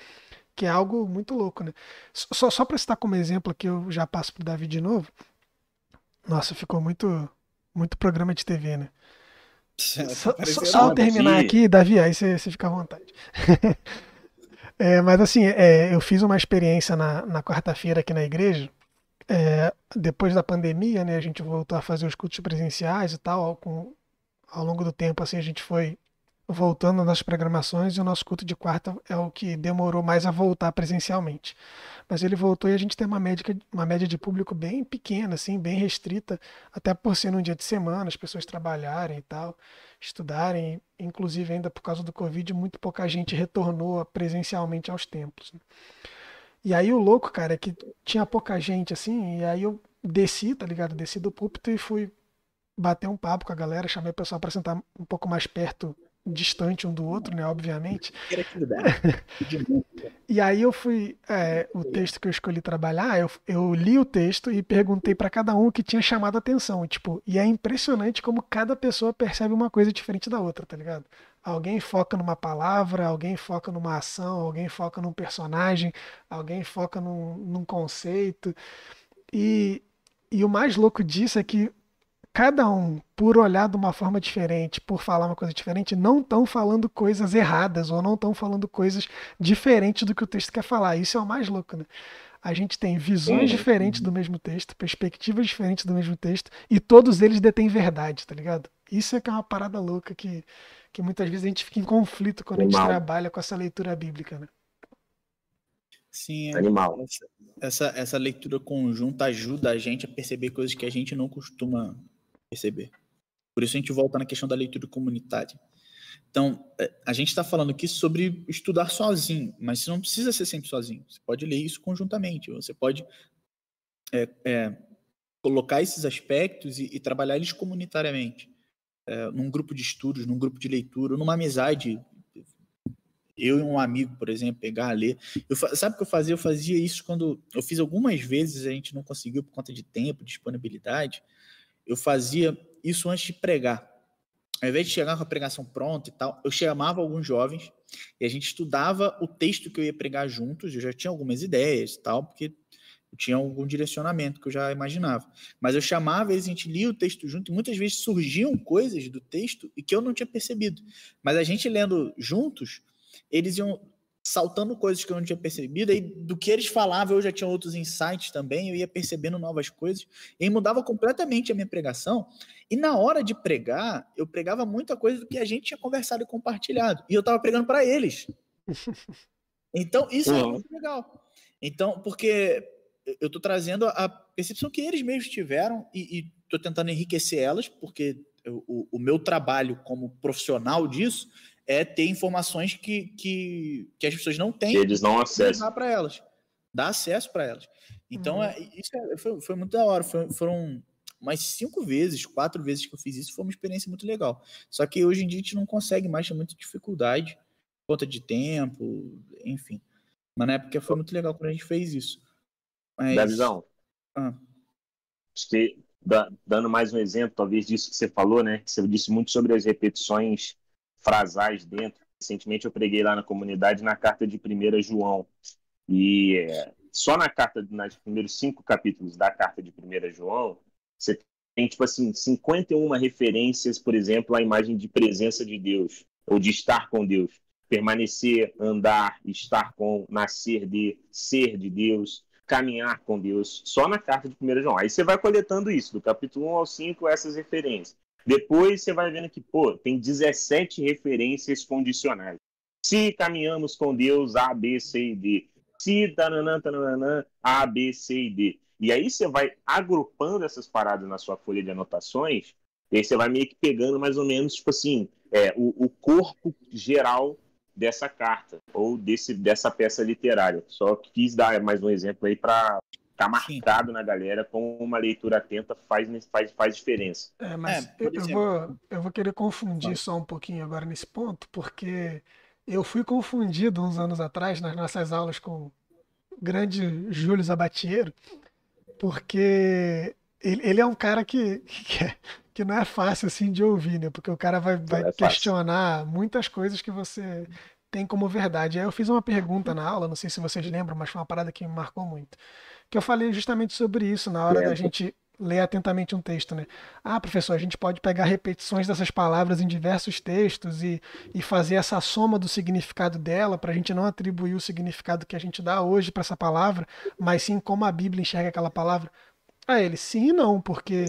que é algo muito louco, né? Só, só para citar como exemplo aqui, eu já passo pro Davi de novo. Nossa, ficou muito, muito programa de TV, né? Só, só, só eu terminar aqui, Davi, aí você, você fica à vontade. é, mas assim, é, eu fiz uma experiência na, na quarta-feira aqui na igreja. É, depois da pandemia, né, a gente voltou a fazer os cultos presenciais e tal. Com, ao longo do tempo, assim, a gente foi voltando nas programações e o nosso culto de quarta é o que demorou mais a voltar presencialmente. Mas ele voltou e a gente tem uma média, uma média de público bem pequena, assim, bem restrita, até por ser num dia de semana, as pessoas trabalharem e tal, estudarem, inclusive ainda por causa do Covid, muito pouca gente retornou presencialmente aos templos. E aí o louco, cara, é que tinha pouca gente assim, e aí eu desci, tá ligado? Desci do púlpito e fui bater um papo com a galera, chamei o pessoal para sentar um pouco mais perto distante um do outro, né? Obviamente. e aí eu fui. É, o texto que eu escolhi trabalhar, eu, eu li o texto e perguntei para cada um o que tinha chamado a atenção. Tipo, e é impressionante como cada pessoa percebe uma coisa diferente da outra, tá ligado? Alguém foca numa palavra, alguém foca numa ação, alguém foca num personagem, alguém foca num, num conceito. E, e o mais louco disso é que cada um, por olhar de uma forma diferente, por falar uma coisa diferente, não estão falando coisas erradas ou não estão falando coisas diferentes do que o texto quer falar. Isso é o mais louco, né? A gente tem visões diferentes do mesmo texto, perspectivas diferentes do mesmo texto, e todos eles detêm verdade, tá ligado? Isso é que é uma parada louca que, que muitas vezes a gente fica em conflito quando a gente trabalha com essa leitura bíblica, né? Sim, é Animal. Essa, essa, essa leitura conjunta ajuda a gente a perceber coisas que a gente não costuma perceber. Por isso a gente volta na questão da leitura comunitária. Então, é, a gente está falando aqui sobre estudar sozinho, mas você não precisa ser sempre sozinho. Você pode ler isso conjuntamente. Você pode é, é, colocar esses aspectos e, e trabalhar eles comunitariamente. É, num grupo de estudos, num grupo de leitura, numa amizade. Eu e um amigo, por exemplo, pegar, ler. Eu, sabe o que eu fazia? Eu fazia isso quando. Eu fiz algumas vezes, a gente não conseguiu por conta de tempo, disponibilidade eu fazia isso antes de pregar. Ao invés de chegar com a pregação pronta e tal, eu chamava alguns jovens e a gente estudava o texto que eu ia pregar juntos. Eu já tinha algumas ideias e tal, porque eu tinha algum direcionamento que eu já imaginava. Mas eu chamava eles, a gente lia o texto junto e muitas vezes surgiam coisas do texto e que eu não tinha percebido. Mas a gente lendo juntos, eles iam saltando coisas que eu não tinha percebido, e do que eles falavam eu já tinha outros insights também, eu ia percebendo novas coisas, e mudava completamente a minha pregação, e na hora de pregar, eu pregava muita coisa do que a gente tinha conversado e compartilhado, e eu estava pregando para eles. Então, isso é muito legal. Então, porque eu estou trazendo a percepção que eles mesmos tiveram e estou tentando enriquecer elas, porque o, o, meu trabalho como profissional disso é ter informações que, que, que as pessoas não têm. Eles não acessam. para elas. Dar acesso para elas. Então, uhum. é, isso é, foi, foi muito da hora. Foi, foram umas cinco vezes, quatro vezes que eu fiz isso. Foi uma experiência muito legal. Só que hoje em dia a gente não consegue mais, tem muita dificuldade, conta de tempo, enfim. Mas na época foi muito legal quando a gente fez isso. Mas... Da visão. Ah. Acho que, dando mais um exemplo, talvez disso que você falou, né? Você disse muito sobre as repetições frasais dentro. Recentemente eu preguei lá na comunidade na carta de 1 João. E é, só na carta, nos primeiros cinco capítulos da carta de 1 João, você tem, tipo assim, 51 referências, por exemplo, à imagem de presença de Deus, ou de estar com Deus. Permanecer, andar, estar com, nascer de, ser de Deus, caminhar com Deus, só na carta de 1 João. Aí você vai coletando isso, do capítulo 1 ao 5, essas referências. Depois você vai vendo que, pô, tem 17 referências condicionais. Se caminhamos com Deus, A, B, C e D. Se tananã, tananã, A, B, C e D. E aí você vai agrupando essas paradas na sua folha de anotações, e aí você vai meio que pegando mais ou menos, tipo assim, é, o, o corpo geral dessa carta, ou desse, dessa peça literária. Só quis dar mais um exemplo aí para tá marcado Sim. na galera com uma leitura atenta faz, faz, faz diferença. É, mas é, eu, vou, eu vou querer confundir Vai. só um pouquinho agora nesse ponto, porque eu fui confundido uns anos atrás nas nossas aulas com o grande Júlio Zabatiero, porque ele, ele é um cara que, que, é, que, não é fácil assim de ouvir, né? Porque o cara vai, vai é questionar fácil. muitas coisas que você tem como verdade. Aí eu fiz uma pergunta na aula, não sei se vocês lembram, mas foi uma parada que me marcou muito que eu falei justamente sobre isso na hora é. da gente ler atentamente um texto, né? Ah, professor, a gente pode pegar repetições dessas palavras em diversos textos e, e fazer essa soma do significado dela para a gente não atribuir o significado que a gente dá hoje para essa palavra, mas sim como a Bíblia enxerga aquela palavra. Ah, ele sim e não, porque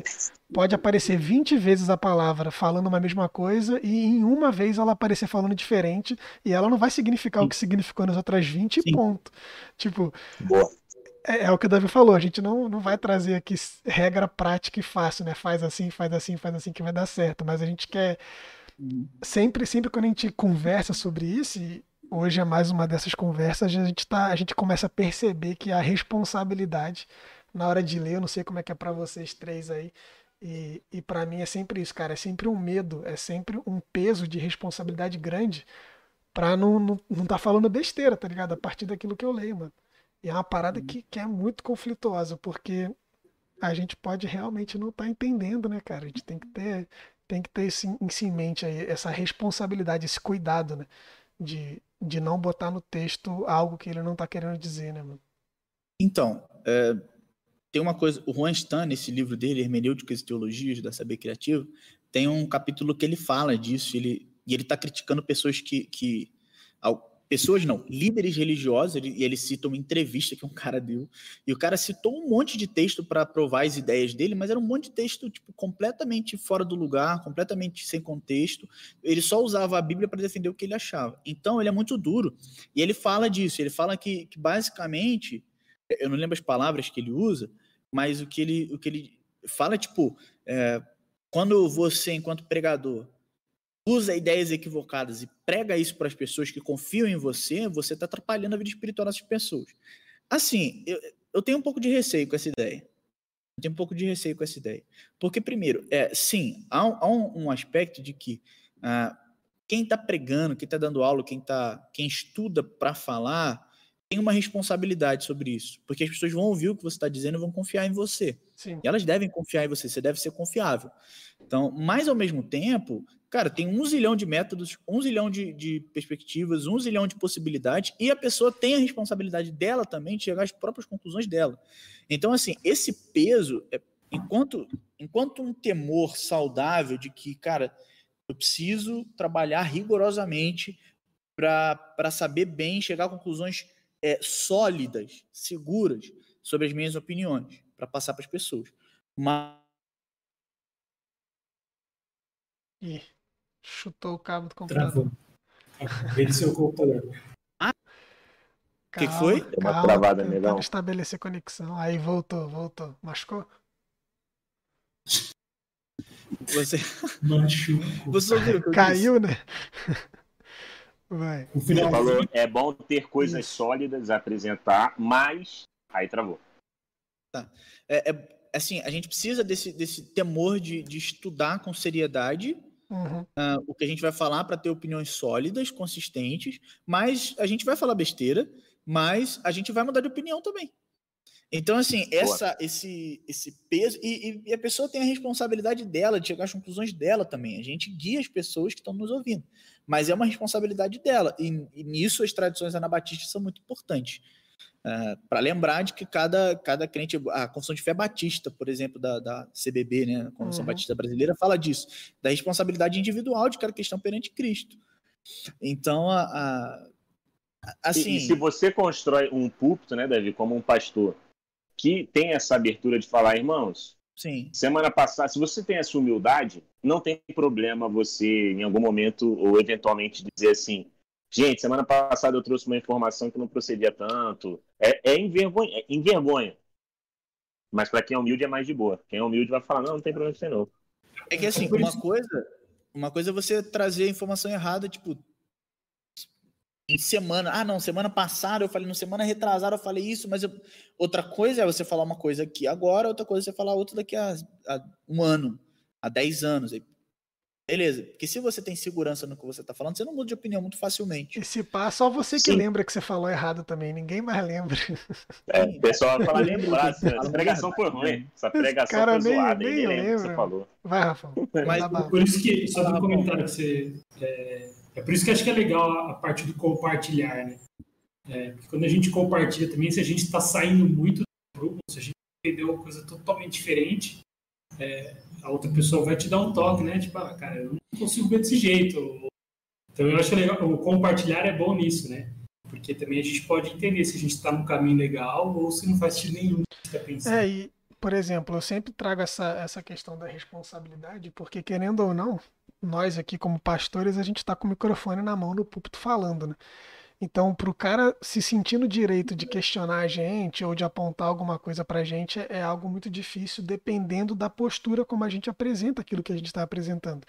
pode aparecer 20 vezes a palavra falando uma mesma coisa e em uma vez ela aparecer falando diferente e ela não vai significar sim. o que significou nas outras 20 e ponto. Tipo, Boa é, é, o que o Davi falou, a gente não, não vai trazer aqui regra prática e fácil, né? Faz assim, faz assim, faz assim que vai dar certo. Mas a gente quer. Sempre, sempre quando a gente conversa sobre isso, e hoje é mais uma dessas conversas, a gente, tá, a gente começa a perceber que a responsabilidade na hora de ler, eu não sei como é que é para vocês três aí, e, e para mim é sempre isso, cara, é sempre um medo, é sempre um peso de responsabilidade grande pra não, não, não tá falando besteira, tá ligado? A partir daquilo que eu leio, mano. E é uma parada que, que é muito conflituosa, porque a gente pode realmente não estar tá entendendo, né, cara? A gente tem que ter, tem que ter isso em, em mente aí, essa responsabilidade, esse cuidado, né? De, de não botar no texto algo que ele não está querendo dizer, né, mano? Então, é, tem uma coisa, o Juan Stan, nesse livro dele, Hermenêuticas e Teologias da Saber Criativo, tem um capítulo que ele fala disso, ele, e ele está criticando pessoas que, que pessoas não, líderes religiosos, e ele cita uma entrevista que um cara deu, e o cara citou um monte de texto para provar as ideias dele, mas era um monte de texto tipo completamente fora do lugar, completamente sem contexto. Ele só usava a Bíblia para defender o que ele achava. Então ele é muito duro. E ele fala disso, ele fala que, que basicamente, eu não lembro as palavras que ele usa, mas o que ele, o que ele fala tipo, é, quando você, enquanto pregador, usa ideias equivocadas e prega isso para as pessoas que confiam em você, você está atrapalhando a vida espiritual dessas pessoas. Assim, eu, eu tenho um pouco de receio com essa ideia. Eu tenho um pouco de receio com essa ideia. Porque, primeiro, é, sim, há, há um, um, aspecto de que ah, quem está pregando, quem está dando aula, quem, tá, quem estuda para falar, tem uma responsabilidade sobre isso. Porque as pessoas vão ouvir o que você está dizendo e vão confiar em você. Sim. E elas devem confiar em você, você deve ser confiável. Então, mas ao mesmo tempo, cara, tem um zilhão de métodos, um zilhão de, de perspectivas, um zilhão de possibilidades, e a pessoa tem a responsabilidade dela também de chegar às próprias conclusões dela. Então, assim, esse peso, é, enquanto, enquanto um temor saudável de que, cara, eu preciso trabalhar rigorosamente para saber bem, chegar a conclusões é, sólidas, seguras sobre as minhas opiniões, para passar para as pessoas. Mas. Ih, chutou o cabo do computador. Travou. Ele seu computador. que, que foi? Deu uma travada, negão. estabelecer conexão. Aí voltou, voltou. Machucou? Você, Machuco. você ouviu o? Caiu, né? Vai. O Você final falou, é bom ter coisas Isso. sólidas a apresentar, mas. Aí travou. É, é- assim, a gente precisa desse, desse temor de, de estudar com seriedade Uhum. ah, o que a gente vai falar para ter opiniões sólidas, consistentes, mas a gente vai falar besteira, mas a gente vai mudar de opinião também. Então, assim, essa, esse, esse peso. E, e- e a pessoa tem a responsabilidade dela de chegar às conclusões dela também. A gente guia as pessoas que estão nos ouvindo. Mas é uma responsabilidade dela. E, e nisso as tradições anabatistas são muito importantes. Para lembrar de que cada, cada crente, a Confissão de Fé Batista, por exemplo, da, da CBB, né, a Convenção Uhum. Batista Brasileira, fala disso, da responsabilidade individual de cada cristão perante Cristo. Então, a, a- a- E- assim, E, se você constrói um púlpito, né, Davi, como um pastor, que tem essa abertura de falar, irmãos, sim, semana passada, se você tem essa humildade, não tem problema você, em algum momento, ou eventualmente dizer assim, gente, semana passada eu trouxe uma informação que não procedia tanto. É, é envergonha, é envergonha. Mas para quem é humilde é mais de boa. Quem é humilde vai falar, não, não tem problema com você não. É que assim, uma coisa, uma coisa é você trazer a informação errada, tipo, em semana, ah não, semana passada eu falei, no semana retrasada eu falei isso, mas eu- outra coisa é você falar uma coisa aqui agora, outra coisa é você falar outra daqui a, a um ano, a 10 anos. aí- Beleza, porque se você tem segurança no que você tá falando, você não muda de opinião muito facilmente. E se pá, só você que Sim. lembra que você falou errado também. Ninguém mais lembra. É, o pessoal vai falar, Eu lembro lembrar, essa pregação foi ruim. Essa pregação cara foi nem- zoada, nem ninguém lembra o que você lembra. falou. Vai, Rafa. Mas. Por isso que, só bom. comentário que você. É, é por isso que acho que é legal a, a parte do compartilhar, né? É, porque quando a gente compartilha também, se a gente está saindo muito do grupo, se a gente entendeu uma coisa totalmente diferente, é, a outra pessoa vai te dar um toque, né? Tipo, ah, cara, eu não consigo ver desse jeito. Então eu acho legal, o compartilhar é bom nisso, né? Porque também a gente pode entender se a gente está no caminho legal ou se não faz sentido nenhum que está pensando. É, e, por exemplo, eu sempre trago essa, essa questão da responsabilidade, porque querendo ou não, nós aqui como pastores, a gente está com o microfone na mão no púlpito falando, né? Então, para o cara se sentir no direito de questionar a gente ou de apontar alguma coisa para a gente é, é algo muito difícil, dependendo da postura como a gente apresenta aquilo que a gente está apresentando.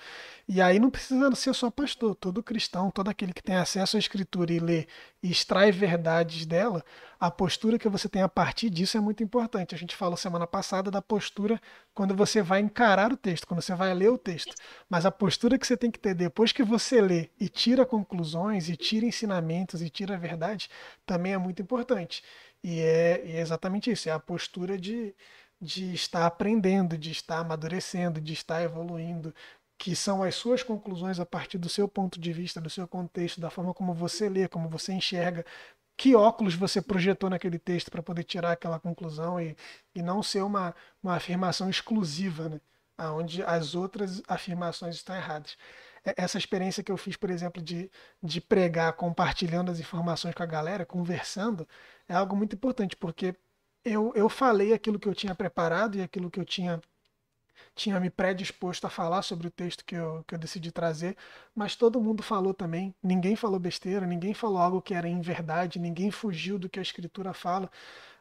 E aí não precisa ser só pastor, todo cristão, todo aquele que tem acesso à escritura e lê e extrai verdades dela, a postura que você tem a partir disso é muito importante. A gente falou semana passada da postura quando você vai encarar o texto, quando você vai ler o texto. Mas a postura que você tem que ter depois que você lê e tira conclusões, e tira ensinamentos, e tira verdade, também é muito importante. E é, é exatamente isso: é a postura de, de estar aprendendo, de estar amadurecendo, de estar evoluindo. Que são as suas conclusões a partir do seu ponto de vista, do seu contexto, da forma como você lê, como você enxerga, que óculos você projetou naquele texto para poder tirar aquela conclusão e, e não ser uma, uma afirmação exclusiva, né? onde as outras afirmações estão erradas. Essa experiência que eu fiz, por exemplo, de, de pregar compartilhando as informações com a galera, conversando, é algo muito importante, porque eu, eu falei aquilo que eu tinha preparado e aquilo que eu tinha tinha me predisposto a falar sobre o texto que eu, que eu decidi trazer, mas todo mundo falou também. Ninguém falou besteira, ninguém falou algo que era em verdade, ninguém fugiu do que a escritura fala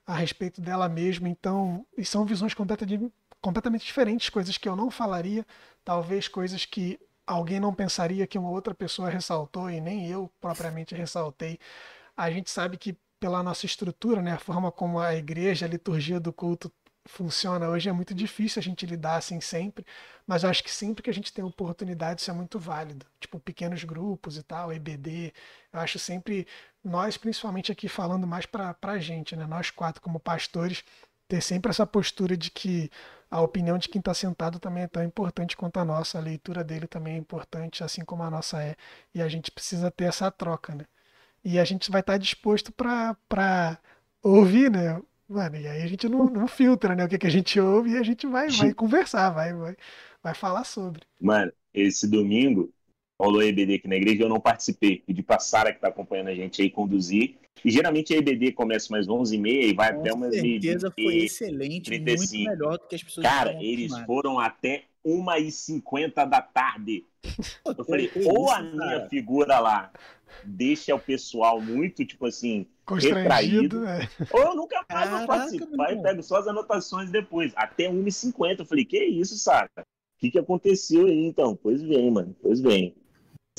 a respeito dela mesma. Então, e são visões completamente diferentes, coisas que eu não falaria, talvez coisas que alguém não pensaria que uma outra pessoa ressaltou e nem eu propriamente ressaltei. A gente sabe que pela nossa estrutura, né, a forma como a igreja, a liturgia do culto funciona hoje é muito difícil a gente lidar assim sempre, mas eu acho que sempre que a gente tem oportunidade isso é muito válido. Tipo, pequenos grupos e tal, EBD, eu acho sempre, nós principalmente aqui falando mais para a gente, né? Nós quatro como pastores, ter sempre essa postura de que a opinião de quem está sentado também é tão importante quanto a nossa, a leitura dele também é importante, assim como a nossa é, e a gente precisa ter essa troca, né? E a gente vai estar disposto para ouvir, né? Mano, e aí a gente não, não filtra, né? O que, que a gente ouve e a gente vai, vai conversar, vai, vai, vai falar sobre. Mano, esse domingo rolou EBD aqui na igreja, eu não participei. Pedi pra Sara que tá acompanhando a gente aí conduzir. E geralmente a EBD começa umas 11h30 e vai até Com umas certeza foi meia-noite. excelente, 35. muito melhor do que as pessoas Cara, eles foram até 1h50 da tarde. Eu falei, ou a minha figura lá deixa o pessoal muito, tipo assim, retraído. É. Ou eu nunca mais vou participar e pego só as anotações depois. Até 1h50. Eu falei, que isso, saca? O que, que aconteceu aí, então? Pois vem, mano. Pois vem.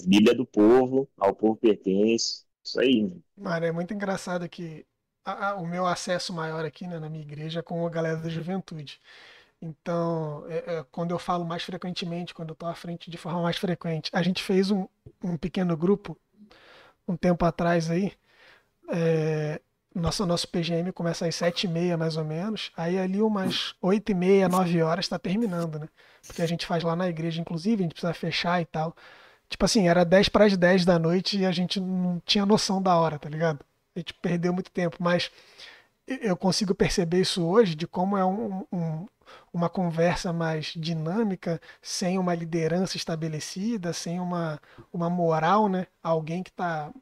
Bíblia do povo, ao povo pertence. Isso aí, mano. Mano, é muito engraçado que a, a, o meu acesso maior aqui né, na minha igreja é com a galera da juventude. Então, é, é, quando eu falo mais frequentemente, quando eu estou à frente de forma mais frequente, a gente fez um, um pequeno grupo um tempo atrás aí. É, nosso, nosso PGM começa às sete e meia, mais ou menos. Aí ali umas oito e meia, nove horas está terminando, né? Porque a gente faz lá na igreja, inclusive, a gente precisa fechar e tal. Tipo assim, era 10 para as 10 da noite e a gente não tinha noção da hora, tá ligado? A gente perdeu muito tempo, mas eu consigo perceber isso hoje de como é um, um, uma conversa mais dinâmica, sem uma liderança estabelecida, sem uma, uma moral, né? Alguém que está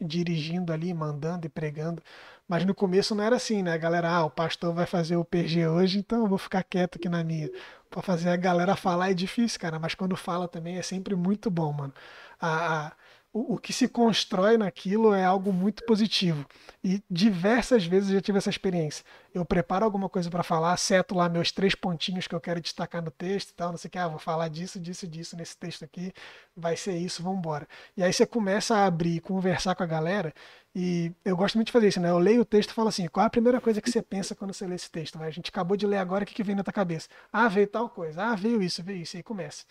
dirigindo ali, mandando e pregando. Mas no começo não era assim, né? A galera, ah, o pastor vai fazer o PG hoje, então eu vou ficar quieto aqui na minha. Para fazer a galera falar é difícil, cara, mas quando fala também é sempre muito bom, mano. A, a o, o que se constrói naquilo é algo muito positivo. E diversas vezes eu já tive essa experiência. Eu preparo alguma coisa para falar, seto lá meus três pontinhos que eu quero destacar no texto e tal, não sei o que, ah, vou falar disso, disso, disso nesse texto aqui, vai ser isso, vamos embora. E aí você começa a abrir, conversar com a galera, e eu gosto muito de fazer isso, né? Eu leio o texto e falo assim, qual é a primeira coisa que você pensa quando você lê esse texto? A gente acabou de ler agora, o que, que vem na tua cabeça? Ah, veio tal coisa, ah, veio isso, veio isso, e aí começa.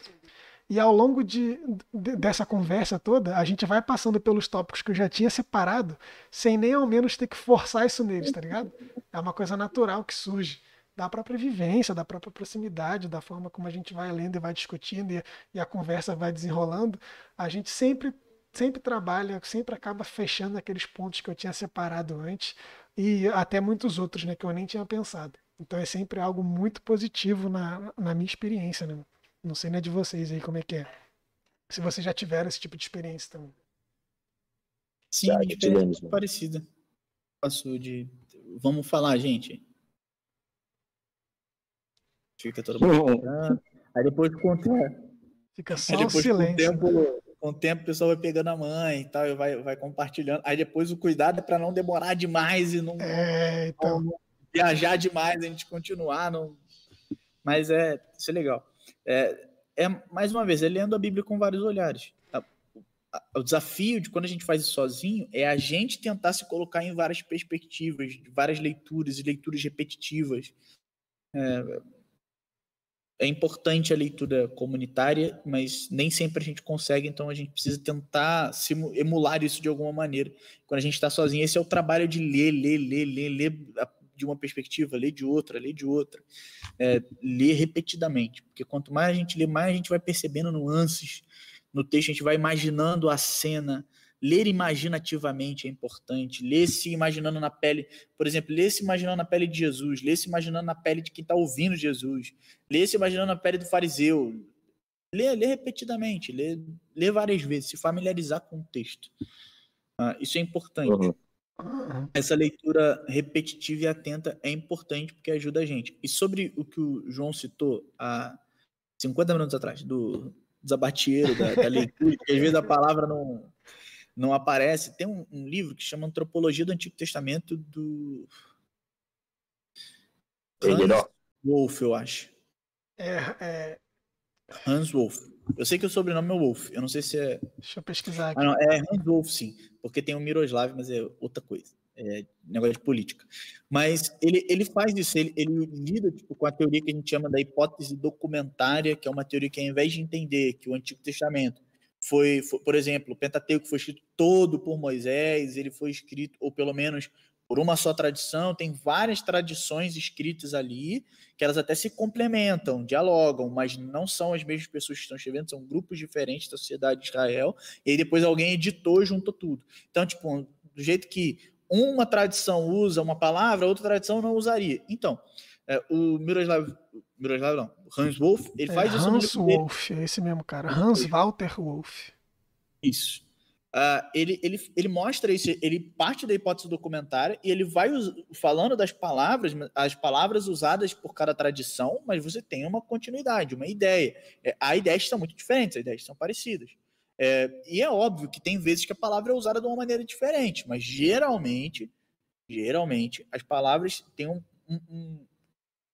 E ao longo de, de, dessa conversa toda, a gente vai passando pelos tópicos que eu já tinha separado, sem nem ao menos ter que forçar isso neles, tá ligado? É uma coisa natural que surge da própria vivência, da própria proximidade, da forma como a gente vai lendo e vai discutindo e, e a conversa vai desenrolando. A gente sempre sempre trabalha, sempre acaba fechando aqueles pontos que eu tinha separado antes e até muitos outros, né, que eu nem tinha pensado. Então é sempre algo muito positivo na, na minha experiência, né? Não sei nem de vocês aí como é que é. Se vocês já tiveram esse tipo de experiência também. Sim, já, tivemos, né? parecida. Passou de. Vamos falar, gente. Fica todo mundo. aí depois com o tempo. Fica só o silêncio. Com o, tempo, com o tempo o pessoal vai pegando a mãe e tal, e vai, vai compartilhando. Aí depois o cuidado é para não demorar demais e não, é, então... não viajar demais, a gente continuar. Não... Mas é, isso é legal é, é, mais uma vez, é lendo a Bíblia com vários olhares. O desafio de quando a gente faz isso sozinho é a gente tentar se colocar em várias perspectivas, várias leituras e leituras repetitivas. É, é importante a leitura comunitária, mas nem sempre a gente consegue, então a gente precisa tentar emular isso de alguma maneira. Quando a gente está sozinho, esse é o trabalho de ler, ler, ler, ler, ler de uma perspectiva, ler de outra, ler de outra, é, ler repetidamente, porque quanto mais a gente lê, mais a gente vai percebendo nuances no texto, a gente vai imaginando a cena, ler imaginativamente é importante, ler se imaginando na pele, por exemplo, ler se imaginando na pele de Jesus, ler se imaginando na pele de quem está ouvindo Jesus, ler se imaginando na pele do fariseu, ler, ler repetidamente, ler, ler várias vezes, se familiarizar com o texto. Ah, isso é importante. Uhum. Essa leitura repetitiva e atenta é importante porque ajuda a gente. E sobre o que o João citou há 50 minutos atrás, do desabatieiro, da, da leitura, que às vezes a palavra não, não aparece, tem um, um, livro que chama Antropologia do Antigo Testamento do. Hans Wolf, eu acho. É, é... Hans Wolf. Eu sei que o sobrenome é Wolf. Eu não sei se é. Deixa eu pesquisar aqui. Ah, não, é Hans Wolf, sim. Porque tem o Miroslav, mas é outra coisa. É negócio de política. Mas ele, ele faz isso, ele, ele lida tipo, com a teoria que a gente chama da hipótese documentária, que é uma teoria que, ao invés de entender que o Antigo Testamento foi, foi por exemplo, o Pentateuco foi escrito todo por Moisés, ele foi escrito, ou pelo menos por uma só tradição, tem várias tradições escritas ali, que elas até se complementam, dialogam, mas não são as mesmas pessoas que estão escrevendo, são grupos diferentes da sociedade de Israel, e aí depois alguém editou e juntou tudo. Então, tipo, do jeito que uma tradição usa uma palavra, outra tradição não usaria. Então, é, o Miroslav, Miroslav não, Hans Wolff, ele é, faz isso Hans Wolff, é esse mesmo cara, Hans Walter Wolff. Isso. Uh, ele, ele, ele mostra isso, ele parte da hipótese documentária e ele vai falando das palavras, as palavras usadas por cada tradição, mas você tem uma continuidade, uma ideia. É, há ideias são muito diferentes, as ideias são parecidas. É, e é óbvio que tem vezes que a palavra é usada de uma maneira diferente, mas geralmente geralmente, as palavras têm um, um,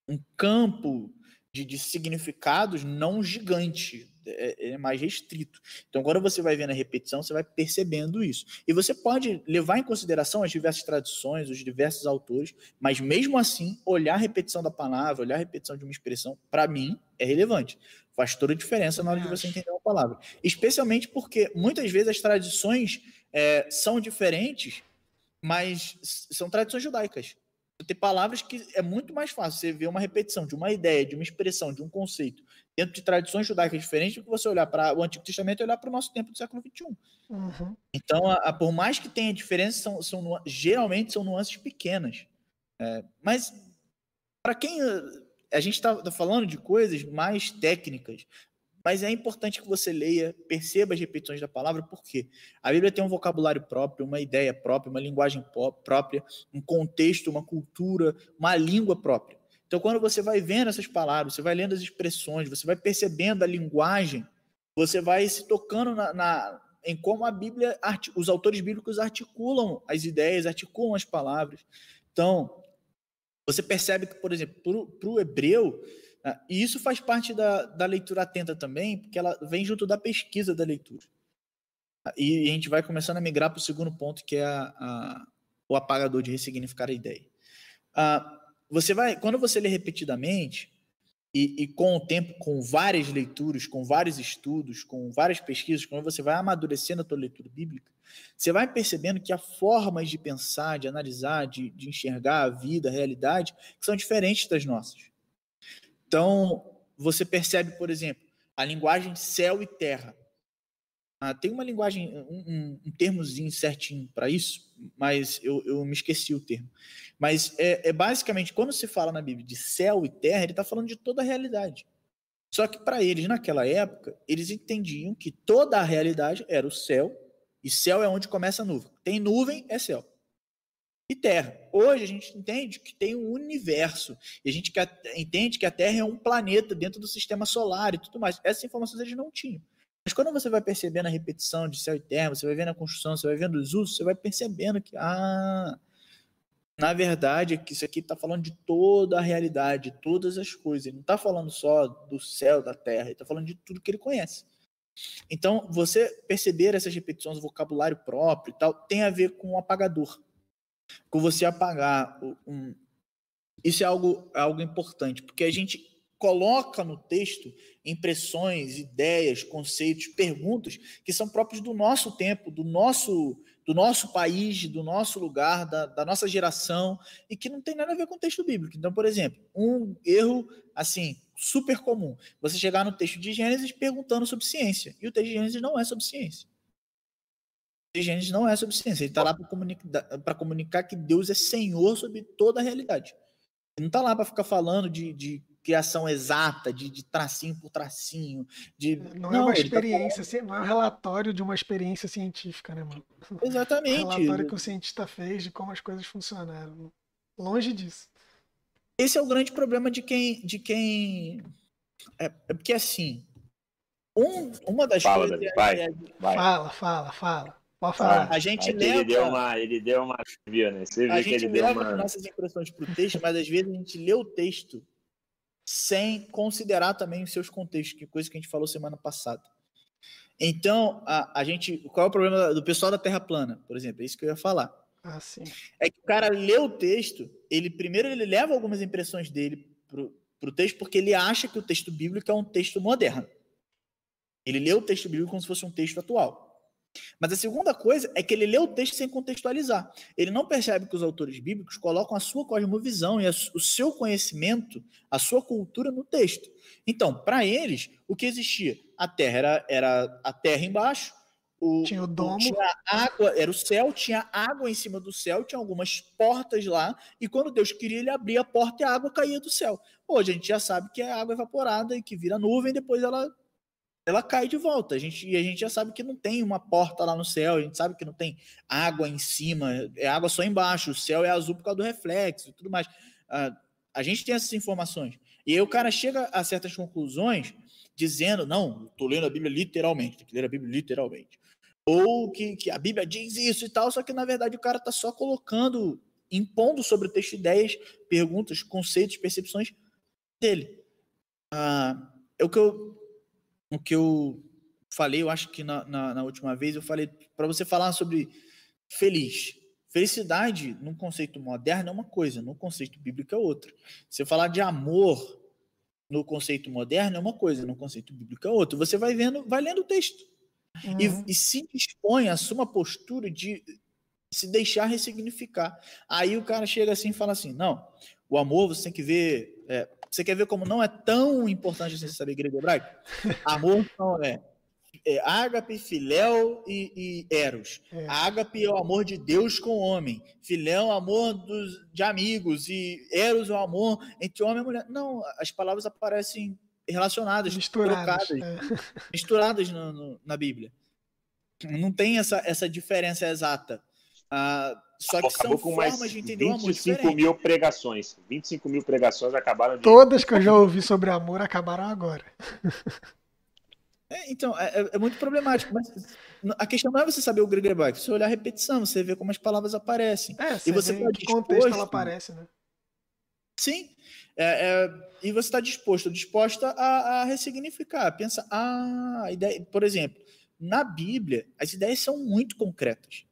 um campo de, de, significados não gigante, é, é, mais restrito. Então, quando você vai vendo a repetição, você vai percebendo isso. E você pode levar em consideração as diversas tradições, os diversos autores, mas mesmo assim, olhar a repetição da palavra, olhar a repetição de uma expressão, para mim, é relevante. Faz toda a diferença na hora de você entender uma palavra. Especialmente porque muitas vezes as tradições é, são diferentes, mas são tradições judaicas tem palavras que é muito mais fácil você ver uma repetição de uma ideia, de uma expressão, de um conceito dentro de tradições judaicas diferentes do que você olhar para o Antigo Testamento e olhar para o nosso tempo do século XXI. Uhum. Então, a, a, por mais que tenha diferença, são, são, geralmente são nuances pequenas. É, mas, para quem. A gente está tá falando de coisas mais técnicas, mas é importante que você leia, perceba as repetições da palavra, porque a Bíblia tem um vocabulário próprio, uma ideia própria, uma linguagem própria, um contexto, uma cultura, uma língua própria. Então, quando você vai vendo essas palavras, você vai lendo as expressões, você vai percebendo a linguagem, você vai se tocando na, na em como a Bíblia, os autores bíblicos articulam as ideias, articulam as palavras. Então, você percebe que, por exemplo, para o hebreu, e isso faz parte da, da leitura atenta também, porque ela vem junto da pesquisa da leitura. Ah, e a gente vai começando a migrar para o segundo ponto, que é a, a, o apagador de ressignificar a ideia. Uh, você vai, quando você lê repetidamente, e, e, com o tempo, com várias leituras, com vários estudos, com várias pesquisas, quando você vai amadurecendo a tua leitura bíblica, você vai percebendo que há formas de pensar, de analisar, de, de enxergar a vida, a realidade, que são diferentes das nossas. Então, você percebe, por exemplo, a linguagem céu e terra. Ah, tem uma linguagem, um, um, um termozinho certinho para isso, mas eu, eu, me esqueci o termo. Mas é, é, basicamente, quando se fala na Bíblia de céu e terra, ele está falando de toda a realidade. Só que para eles, naquela época, eles entendiam que toda a realidade era o céu, e céu é onde começa a nuvem. Tem nuvem, é céu e Terra. Hoje a gente entende que tem um universo, e a gente entende que a Terra é um planeta dentro do sistema solar e tudo mais. Essas informações eles não tinham. Mas quando você vai percebendo a repetição de céu e terra, você vai vendo a construção, você vai vendo os usos, você vai percebendo que, ah, na verdade, que isso aqui está falando de toda a realidade, de todas as coisas. Ele não está falando só do céu, da terra, ele está falando de tudo que ele conhece. Então, você perceber essas repetições, vocabulário próprio e tal, tem a ver com o apagador com você apagar um, isso é algo, é algo importante, porque a gente coloca no texto impressões, ideias, conceitos, perguntas que são próprios do nosso tempo, do nosso, do nosso país, do nosso lugar, da, da nossa geração, e que não tem nada a ver com o texto bíblico. Então, por exemplo, um erro assim super comum: você chegar no texto de Gênesis perguntando sobre ciência, e o texto de Gênesis não é sobre ciência Gênesis não é sobre ciência, ele está lá para comunicar, comunicar que Deus é Senhor sobre toda a realidade. Ele não está lá para ficar falando de, de criação exata, de, de, tracinho por tracinho. De... Não, não é uma tá experiência, tá não é um relatório de uma experiência científica, né, mano? Exatamente. É um relatório que o cientista fez de como as coisas funcionaram. Longe disso. Esse é o grande problema de quem. De quem... É, é porque assim. Um, uma das fala, coisas. Vai, é, vai. Fala, fala, fala. Pode falar. Ah, a gente é leva. Ele deu uma. Ele deu uma né? Você a gente leva uma... nossas impressões para o texto, mas às vezes a gente lê o texto sem considerar também os seus contextos, que coisa que a gente falou semana passada. Então, a, a gente. Qual é o problema do pessoal da Terra plana, por exemplo? É isso que eu ia falar. Ah, sim. É que o cara lê o texto, ele primeiro ele leva algumas impressões dele pro, pro texto, porque ele acha que o texto bíblico é um texto moderno. Ele lê o texto bíblico como se fosse um texto atual. Mas a segunda coisa é que ele lê o texto sem contextualizar. Ele não percebe que os autores bíblicos colocam a sua cosmovisão e a, o seu conhecimento, a sua cultura no texto. Então, para eles, o que existia? A terra era, era a terra embaixo, o, tinha o domo. Tinha água, era o céu, tinha água em cima do céu, tinha algumas portas lá, e quando Deus queria, ele abria a porta e a água caía do céu. Hoje a gente já sabe que é água evaporada e que vira nuvem, depois ela ela cai de volta. A gente, e a gente já sabe que não tem uma porta lá no céu, a gente sabe que não tem água em cima, é água só embaixo, o céu é azul por causa do reflexo e tudo mais. Uh, a gente tem essas informações. E aí o cara chega a certas conclusões dizendo, não, estou lendo a Bíblia literalmente, tem que ler a Bíblia literalmente. Ou que, que a Bíblia diz isso e tal, só que na verdade o cara está só colocando impondo sobre o texto ideias, perguntas, conceitos, percepções dele. Ah, é o que eu, o que eu falei, eu acho que na, na, na última vez, eu falei para você falar sobre feliz. Felicidade, num conceito moderno, é uma coisa, no conceito bíblico é outra. Se eu falar de amor no conceito moderno, é uma coisa, no conceito bíblico é outra. Você vai vendo, vai lendo o texto. Uhum. E, e se dispõe, assuma a postura de se deixar ressignificar. Aí o cara chega assim e fala assim: não, o amor você tem que ver. É, você quer ver como não é tão importante assim você saber grego hebraico? Amor não é é, ágape, filéu e, e eros. É. Ágape é o amor de Deus com o homem. Filéu é o amor dos, de amigos. E eros é o amor entre homem e mulher. Não, as palavras aparecem relacionadas, misturadas, trocadas, é. misturadas no, no, na Bíblia. Não tem essa, essa diferença exata. Ah, só que Acabou são formas de entender o amor 25 mil pregações. 25 mil pregações acabaram de... Todas que eu já ouvi sobre amor acabaram agora. É, então, é, é, é, muito problemático. Mas a questão não é você saber o grego hebraico, você olhar a repetição, você vê como as palavras aparecem. É, você e você vê tá que contexto ela aparece, né? Sim. É, é, e você está disposto, disposta a, a ressignificar, pensa, ah, ideia, por exemplo, na Bíblia, as ideias são muito concretas.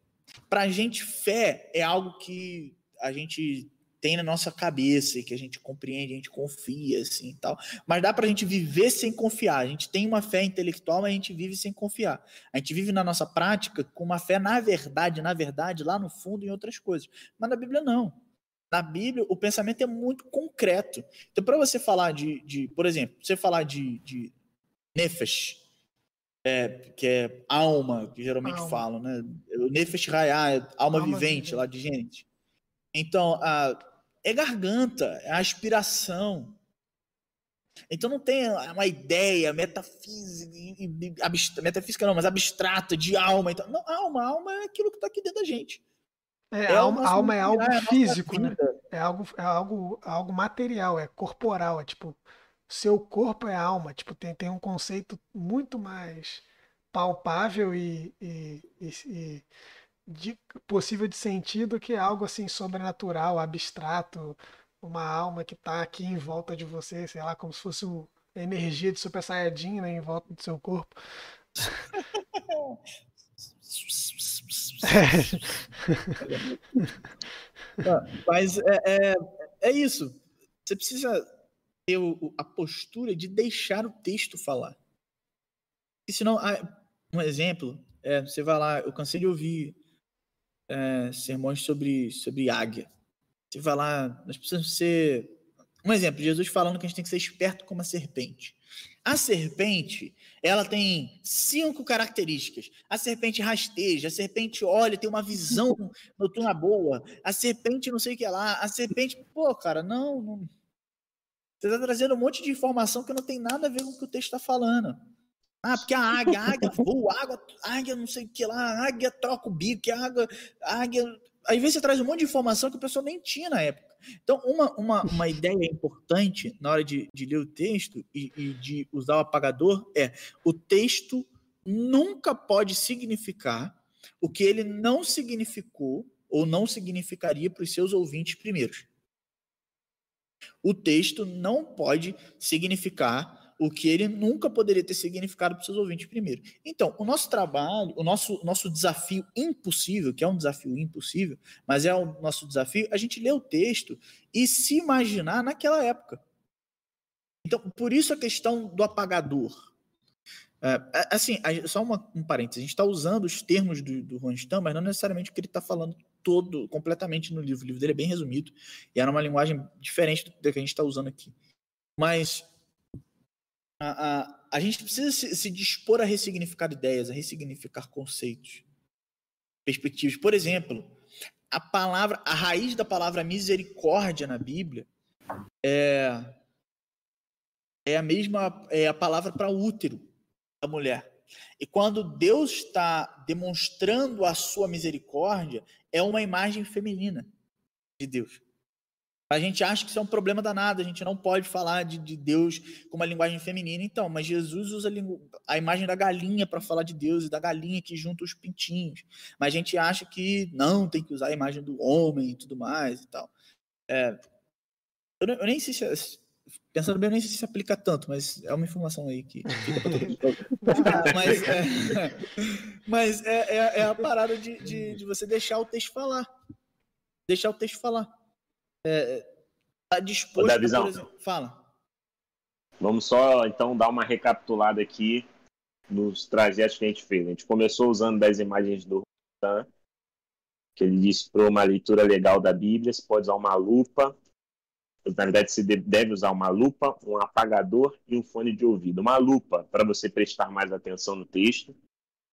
Para a gente, fé é algo que a gente tem na nossa cabeça e que a gente compreende, a gente confia, assim tal. Mas dá para a gente viver sem confiar. A gente tem uma fé intelectual, mas a gente vive sem confiar. A gente vive na nossa prática com uma fé na verdade, na verdade, lá no fundo, em outras coisas. Mas na Bíblia, não. Na Bíblia, o pensamento é muito concreto. Então, para você falar de, de, por exemplo, você falar de, de nefesh, é, que é alma, que geralmente alma. falam, né? O nefesh raya, é alma, alma vivente, vivente, lá de gente. Então, a, é garganta, é aspiração. Então não tem uma ideia metafísica, metafísica não, mas abstrata de alma. Então, não, alma, alma é aquilo que está aqui dentro da gente. É, é alma, alma é algo é físico, né? É algo, é algo, algo material, é corporal, é tipo, seu corpo é alma, tipo, tem, tem um conceito muito mais palpável e, e, e, e de, possível de sentido que algo assim sobrenatural, abstrato, uma alma que está aqui em volta de você, sei lá, como se fosse uma energia de Super Saiyajin né, em volta do seu corpo. Mas é, é, é, isso. Você precisa ter o, a postura de deixar o texto falar. E senão, um exemplo, é, você vai lá, eu cansei de ouvir é, sermões sobre, sobre águia. Você vai lá, nós precisamos ser. Um exemplo, Jesus falando que a gente tem que ser esperto como a serpente. A serpente, ela tem cinco características. A serpente rasteja, a serpente olha, tem uma visão noturna boa. A serpente não sei o que lá. A serpente, pô, cara, não. não... Você está trazendo um monte de informação que não tem nada a ver com o que o texto está falando. Ah, porque a águia, a águia voa, a águia, a águia não sei o que lá, a águia troca o bico, a águia, a águia... Vezes você traz um monte de informação que o pessoal nem tinha na época. Então, uma, uma, uma ideia importante na hora de, de ler o texto e, e de usar o apagador é o texto nunca pode significar o que ele não significou ou não significaria para os seus ouvintes primeiros. O texto não pode significar o que ele nunca poderia ter significado para os seus ouvintes primeiro. Então, o nosso trabalho, o nosso, nosso desafio impossível, que é um desafio impossível, mas é o nosso desafio, a gente ler o texto e se imaginar naquela época. Então, por isso a questão do apagador. É, é assim, só uma, um parênteses, a gente está usando os termos do, do Ron Stam, mas não necessariamente o que ele está falando todo, completamente no livro. O livro dele é bem resumido e era uma linguagem diferente do que a gente está usando aqui. Mas a, a, a gente precisa se, se, dispor a ressignificar ideias, a ressignificar conceitos, perspectivas. Por exemplo, a palavra, a raiz da palavra misericórdia na Bíblia é, é a mesma, é a palavra para útero da mulher. E quando Deus está demonstrando a sua misericórdia, é uma imagem feminina de Deus. A gente acha que isso é um problema danado, a gente não pode falar de, de Deus com uma linguagem feminina, então, mas Jesus usa a, a imagem da galinha para falar de Deus e da galinha que junta os pintinhos. Mas a gente acha que não, tem que usar a imagem do homem e tudo mais e tal. É, eu, eu, nem sei se. Pensando bem, nem sei se aplica tanto, mas é uma informação aí que fica pra todo mundo. mas é, mas é, é, é a parada de, de, de você deixar o texto falar. Deixar o texto falar é, tá disposto a, exemplo, fala. Vamos só então dar uma recapitulada aqui nos trajetos que a gente fez. A gente começou usando das imagens do Tan, que ele disse para uma leitura legal da Bíblia, você pode usar uma lupa. Na verdade, você deve usar uma lupa, um apagador e um fone de ouvido. Uma lupa para você prestar mais atenção no texto,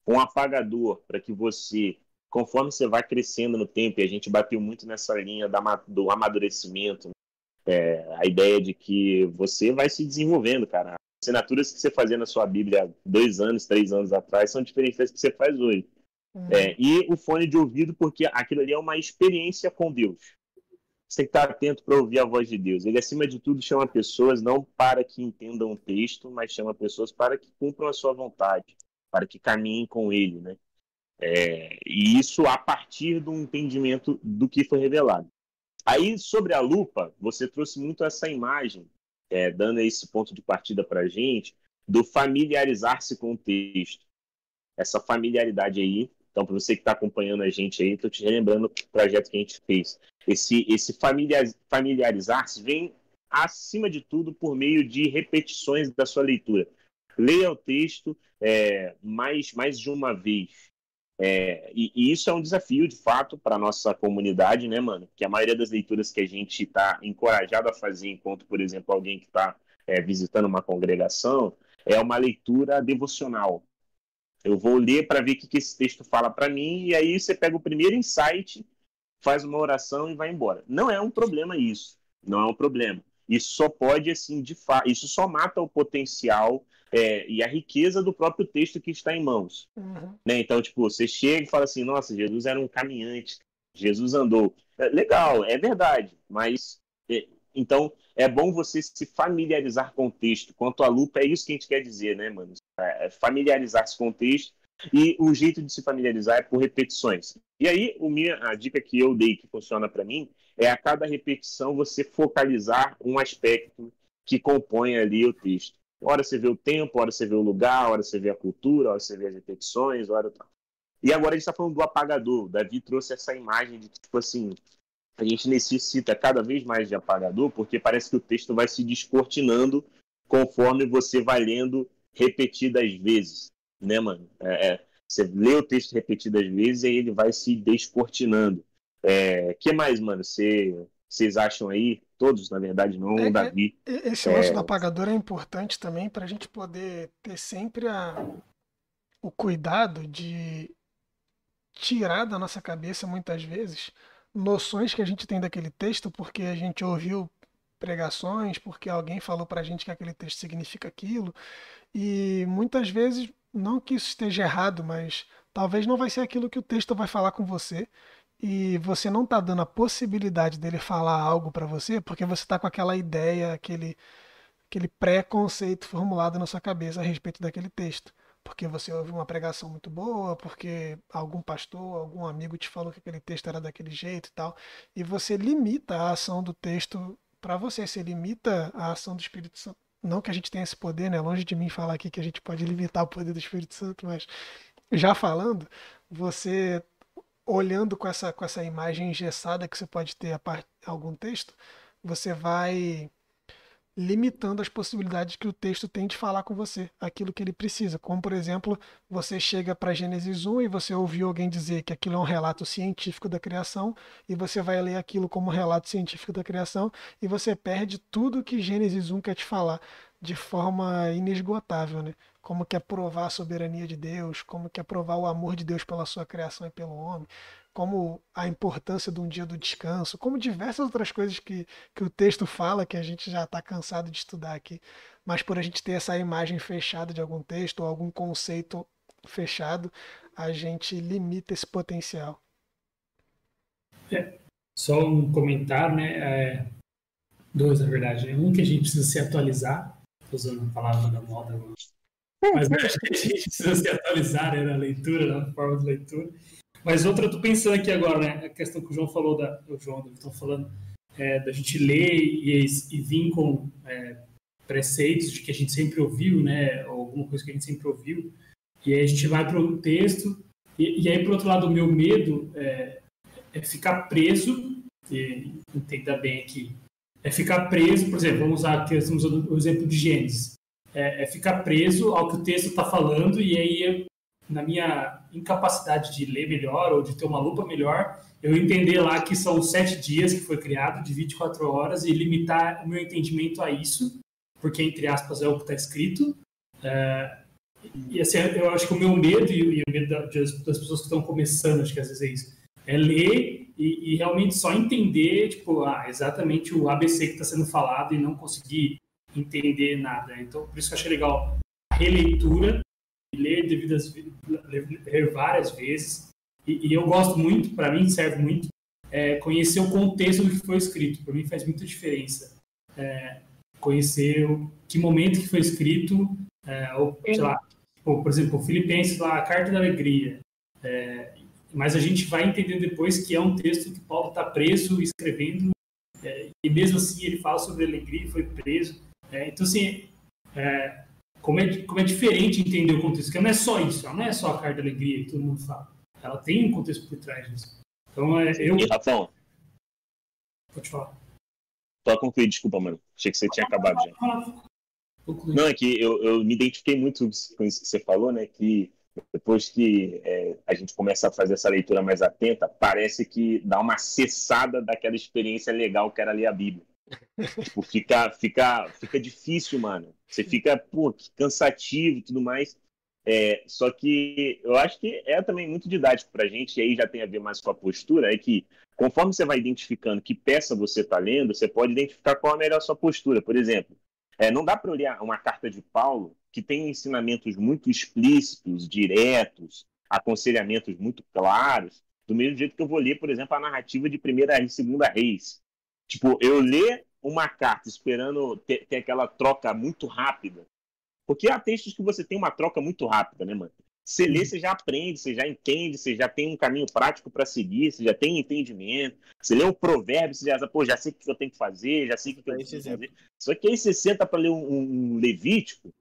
um apagador para que você conforme você vai crescendo no tempo, e a gente bateu muito nessa linha do amadurecimento, é, a ideia de que você vai se desenvolvendo, cara. As assinaturas que você fazia na sua Bíblia dois anos, três anos atrás são diferentes das que você faz hoje. Uhum. É, e o fone de ouvido, porque aquilo ali é uma experiência com Deus. Você tem que estar atento para ouvir a voz de Deus. Ele, acima de tudo, chama pessoas não para que entendam o texto, mas chama pessoas para que cumpram a sua vontade, para que caminhem com ele, né? É, e isso a partir do entendimento do que foi revelado. Aí, sobre a lupa, você trouxe muito essa imagem, é, dando esse ponto de partida para a gente, do familiarizar-se com o texto. Essa familiaridade aí. Então, para você que está acompanhando a gente aí, estou te relembrando o projeto que a gente fez. Esse, esse familiarizar-se vem, acima de tudo, por meio de repetições da sua leitura. Leia o texto é, mais, mais de uma vez. É, e, e, isso é um desafio, de fato, para a nossa comunidade, né, mano? Que a maioria das leituras que a gente está encorajado a fazer, enquanto, por exemplo, alguém que está é, visitando uma congregação, é uma leitura devocional. Eu vou ler para ver o que, que esse texto fala para mim, e aí você pega o primeiro insight, faz uma oração e vai embora. Não é um problema isso. Não é um problema. Isso só pode, assim, de fato, isso só mata o potencial é, e a riqueza do próprio texto que está em mãos. Uhum. Né? Então, tipo, você chega e fala assim, nossa, Jesus era um caminhante, Jesus andou. É, legal, é verdade, mas é, então é bom você se familiarizar com o texto. Quanto à lupa, é isso que a gente quer dizer, né, mano? É, é familiarizar-se com o texto e o jeito de se familiarizar é por repetições. E aí, o minha, a dica que eu dei que funciona para mim é a cada repetição você focalizar um aspecto que compõe ali o texto. Hora você vê o tempo, hora você vê o lugar, hora você vê a cultura, hora você vê as repetições, hora tal. E agora a gente está falando do apagador. O Davi trouxe essa imagem de tipo assim, a gente necessita cada vez mais de apagador, porque parece que o texto vai se descortinando conforme você vai lendo repetidas vezes, né, mano? É, é, você lê o texto repetidas vezes e ele vai se descortinando. É, que mais, mano? Vocês acham aí? Todos, na verdade, não é, o Davi. Esse lance é... do apagador é importante também para a gente poder ter sempre a, o cuidado de tirar da nossa cabeça, muitas vezes, noções que a gente tem daquele texto porque a gente ouviu pregações, porque alguém falou para a gente que aquele texto significa aquilo. E muitas vezes, não que isso esteja errado, mas talvez não vai ser aquilo que o texto vai falar com você e você não está dando a possibilidade dele falar algo para você porque você está com aquela ideia, aquele, aquele pré-conceito formulado na sua cabeça a respeito daquele texto. Porque você ouviu uma pregação muito boa, porque algum pastor, algum amigo te falou que aquele texto era daquele jeito e tal. E você limita a ação do texto para você, você limita a ação do Espírito Santo. Não que a gente tenha esse poder, né? Longe de mim falar aqui que a gente pode limitar o poder do Espírito Santo, mas já falando, você olhando com essa, com essa imagem engessada que você pode ter a part... algum texto, você vai limitando as possibilidades que o texto tem de falar com você, aquilo que ele precisa. Como, por exemplo, você chega para Gênesis 1 e você ouviu alguém dizer que aquilo é um relato científico da criação, e você vai ler aquilo como um relato científico da criação, e você perde tudo que Gênesis 1 quer te falar de forma inesgotável, né? Como que é provar a soberania de Deus, como que é provar o amor de Deus pela sua criação e pelo homem, como a importância de um dia do descanso, como diversas outras coisas que, que o texto fala que a gente já está cansado de estudar aqui, mas por a gente ter essa imagem fechada de algum texto ou algum conceito fechado, a gente limita esse potencial. É, só um comentário, né? É, Dois, na verdade. Um que a gente precisa se atualizar, usando a palavra da moda agora. Mas acho que a gente precisa se atualizar né, na leitura, na forma de leitura. Mas outra, eu tô pensando aqui agora, né? A questão que o João falou, da, o João, estão falando, é, da gente ler e, e vir com é, preceitos de que a gente sempre ouviu, né? Ou alguma coisa que a gente sempre ouviu. E aí a gente vai para o texto. E, e, aí, por outro lado, o meu medo é, é ficar preso, e entenda bem aqui, é ficar preso, por exemplo, vamos usar aqui estamos o exemplo de Gênesis, é, é ficar preso ao que o texto está falando e aí, na minha incapacidade de ler melhor ou de ter uma lupa melhor, eu entender lá que são sete dias que foi criado, de 24 horas, e limitar o meu entendimento a isso, porque, entre aspas, é o que está escrito. É, e assim, eu acho que o meu medo e, o medo das, pessoas que estão começando, acho que às vezes é isso, é ler e, e, realmente só entender, tipo, ah, exatamente o ABC que está sendo falado e não conseguir entender nada. Então, por isso que eu achei legal a releitura, ler devidas ler várias vezes. E, e eu gosto muito, para mim serve muito, é, conhecer o contexto do que foi escrito. Para mim faz muita diferença. É, conhecer o, que momento que foi escrito, é, ou, sei lá, ou, por exemplo, Filipenses lá, a Carta da Alegria. É, mas a gente vai entender depois que é um texto que Paulo está preso escrevendo, é, e mesmo assim ele fala sobre alegria e foi preso. É, então, assim, é, como, é, como é diferente entender o contexto, porque não é só isso, não é só a carta da alegria que todo mundo fala. Ela tem um contexto por trás disso. Então, é, eu. E, Rafão? Pode falar. Só concluir, desculpa, mano. Achei que você tinha acabado já. Não, é que eu, eu me identifiquei muito com isso que você falou, né? Que depois que é, a gente começa a fazer essa leitura mais atenta, parece que dá uma cessada daquela experiência legal que era ler a Bíblia. Tipo, fica, fica, fica difícil, mano. Você fica, pô, cansativo e tudo mais. É, só que eu acho que é também muito didático pra gente, e aí já tem a ver mais com a postura, é que conforme você vai identificando que peça você está lendo, você pode identificar qual é a melhor sua postura. Por exemplo, é, não dá para olhar uma carta de Paulo que tem ensinamentos muito explícitos, diretos, aconselhamentos muito claros, do mesmo jeito que eu vou ler, por exemplo, a narrativa de Primeira e Segunda Reis. Tipo, eu ler uma carta esperando ter, ter, aquela troca muito rápida, porque há textos que você tem uma troca muito rápida, né, mano? Você lê, você já aprende, você já entende, você já tem um caminho prático para seguir, você já tem entendimento. Você lê um provérbio, você já, pô, já sei o que eu tenho que fazer, já sei o que eu tenho que fazer. Só que aí você senta para ler um, um Levítico,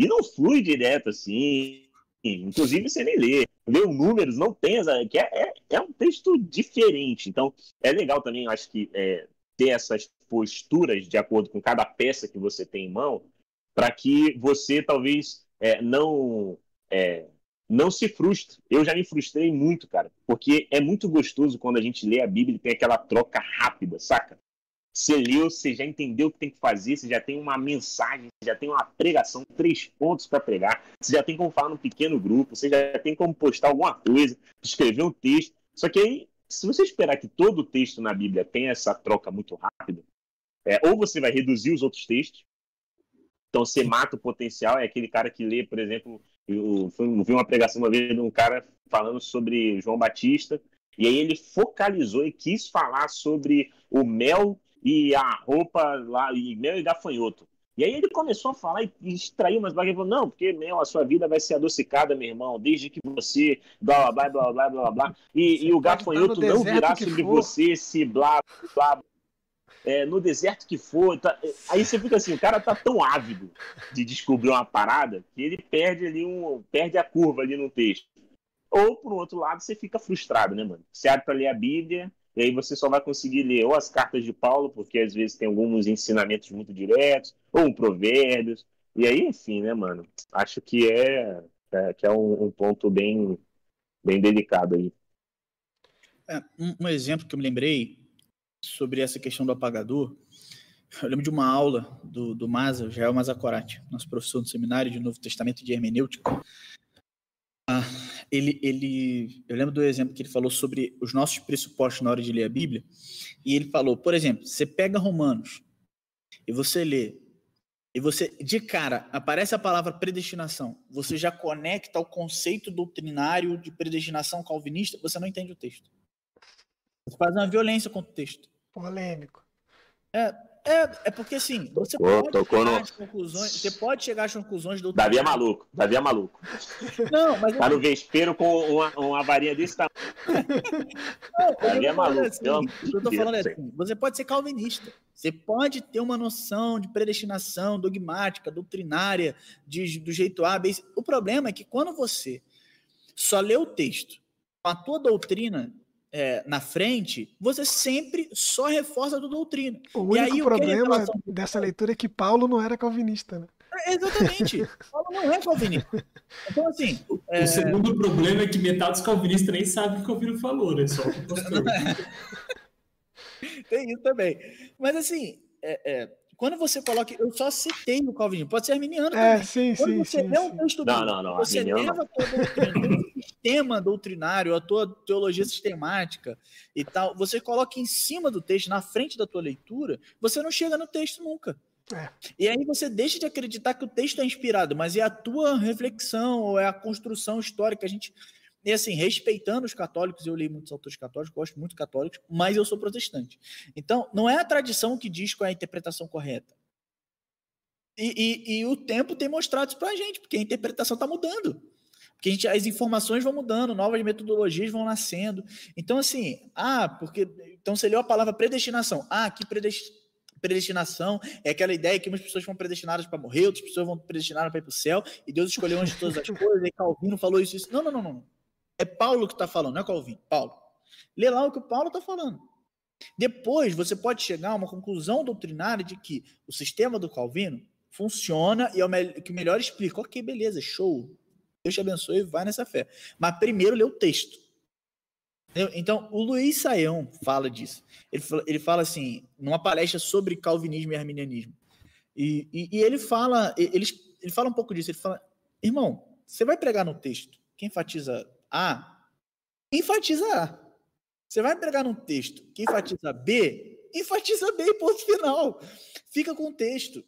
e não flui direto assim. Inclusive, você nem lê. Lê os números, não tem essa. Que é, é, é, um texto diferente. Então, é legal também, acho que, é, ter essas posturas de acordo com cada peça que você tem em mão, para que você talvez é, não. É, não se frustre. Eu já me frustrei muito, cara, porque é muito gostoso quando a gente lê a Bíblia e tem aquela troca rápida, saca? Você leu, você já entendeu o que tem que fazer, você já tem uma mensagem, você já tem uma pregação, três pontos para pregar, você já tem como falar num pequeno grupo, você já tem como postar alguma coisa, escrever um texto. Só que aí, se você esperar que todo texto na Bíblia tenha essa troca muito rápida, é, ou você vai reduzir os outros textos, então você mata o potencial, é aquele cara que lê, por exemplo, eu, eu vi uma pregação uma vez de um cara falando sobre João Batista, e aí ele focalizou e quis falar sobre o mel e a roupa lá, e mel e gafanhoto. E aí ele começou a falar e extrair umas blagas. Ele falou, não, porque mel, a sua vida vai ser adocicada, meu irmão, desde que você, blá, blá, blá, blá, blá, blá, E, e o gafanhoto não virá sobre for. você se blá, blá, é, no deserto que for. Tá... Aí você fica assim, o cara tá tão ávido de descobrir uma parada que ele perde ali um. perde a curva ali no texto. Ou, por outro lado, você fica frustrado, né, mano? Você abre pra ler a Bíblia, e aí você só vai conseguir ler ou as cartas de Paulo, porque às vezes tem alguns ensinamentos muito diretos, ou um provérbios. E aí, enfim, né, mano? Acho que é, é que é um, um, ponto bem, bem delicado aí. É, um, um, exemplo que eu me lembrei sobre essa questão do apagador, eu lembro de uma aula do, do Maza, Jael Mazacorati, nosso professor do seminário de Novo Testamento de Hermenêutica, ele, ele, eu lembro do exemplo que ele falou sobre os nossos pressupostos na hora de ler a Bíblia, e ele falou, por exemplo, você pega Romanos e você lê, e você, de cara, aparece a palavra predestinação, você já conecta ao conceito doutrinário de predestinação calvinista, você não entende o texto. Você faz uma violência contra o texto. Polêmico. É, É, é porque assim, você Tocou- pode chegar no- às conclusões, você pode chegar às conclusões do Davi é maluco, Davi é maluco. Não, mas Tá no vespeiro com uma, uma varinha desse tamanho. Não, Davi é eu maluco, assim, que eu tô falando é assim, você pode ser calvinista. Você pode ter uma noção de predestinação dogmática, doutrinária, de, do jeito A, B. O problema é que quando você só lê o texto com a tua doutrina é, na frente, você sempre só reforça a tua doutrina. O E único aí, o que é problema dessa leitura é que Paulo não era calvinista, né? É, Exatamente. Paulo não é calvinista. Então, assim, O segundo problema é que metade dos calvinistas nem sabe o que o Calvino falou, né? Só o o. Tem isso também. Mas assim, é, é, quando você coloca. Eu só citei o Calvinismo, pode ser arminiano É, também. sim, Quando sim, você sim. lê um sim. texto Não, bíblico, não, não, você leva doutrina, o teu sistema doutrinário, a tua teologia sistemática e tal, você coloca em cima do texto, na frente da tua leitura, você não chega no texto nunca. É. E aí você deixa de acreditar que o texto é inspirado, mas é a tua reflexão ou é a construção histórica. A gente, e assim, respeitando os católicos, eu leio muitos autores católicos, gosto muito de católicos, mas eu sou protestante. Então, não é a tradição que diz qual é a interpretação correta. E, e- e o tempo tem mostrado isso pra gente, porque a interpretação está mudando. Porque a gente, as informações vão mudando, novas metodologias vão nascendo. Então, assim, ah, porque. Então você leu a palavra predestinação. Ah, que predestinação predestinação é aquela ideia que umas pessoas foram predestinadas para morrer, outras pessoas vão predestinadas para ir para o céu, e Deus escolheu antes de todas as coisas, e Calvino falou isso, isso. Não, não, não, não. É Paulo que está falando, não é Calvino. Paulo. Lê lá o que o Paulo está falando. Depois você pode chegar a uma conclusão doutrinária de que o sistema do Calvino funciona e é o que melhor explica. Ok, beleza, show. Deus te abençoe, vai nessa fé. Mas primeiro lê o texto. Então, o Luiz Saião fala disso. Ele fala, ele fala assim, numa palestra sobre calvinismo e arminianismo. E, e- e ele fala, e- ele, ele fala um pouco disso. Ele fala, irmão, você vai pregar no texto que enfatiza A, enfatiza A. Você vai pregar num texto que enfatiza B, enfatiza B, ponto final. Fica com o texto.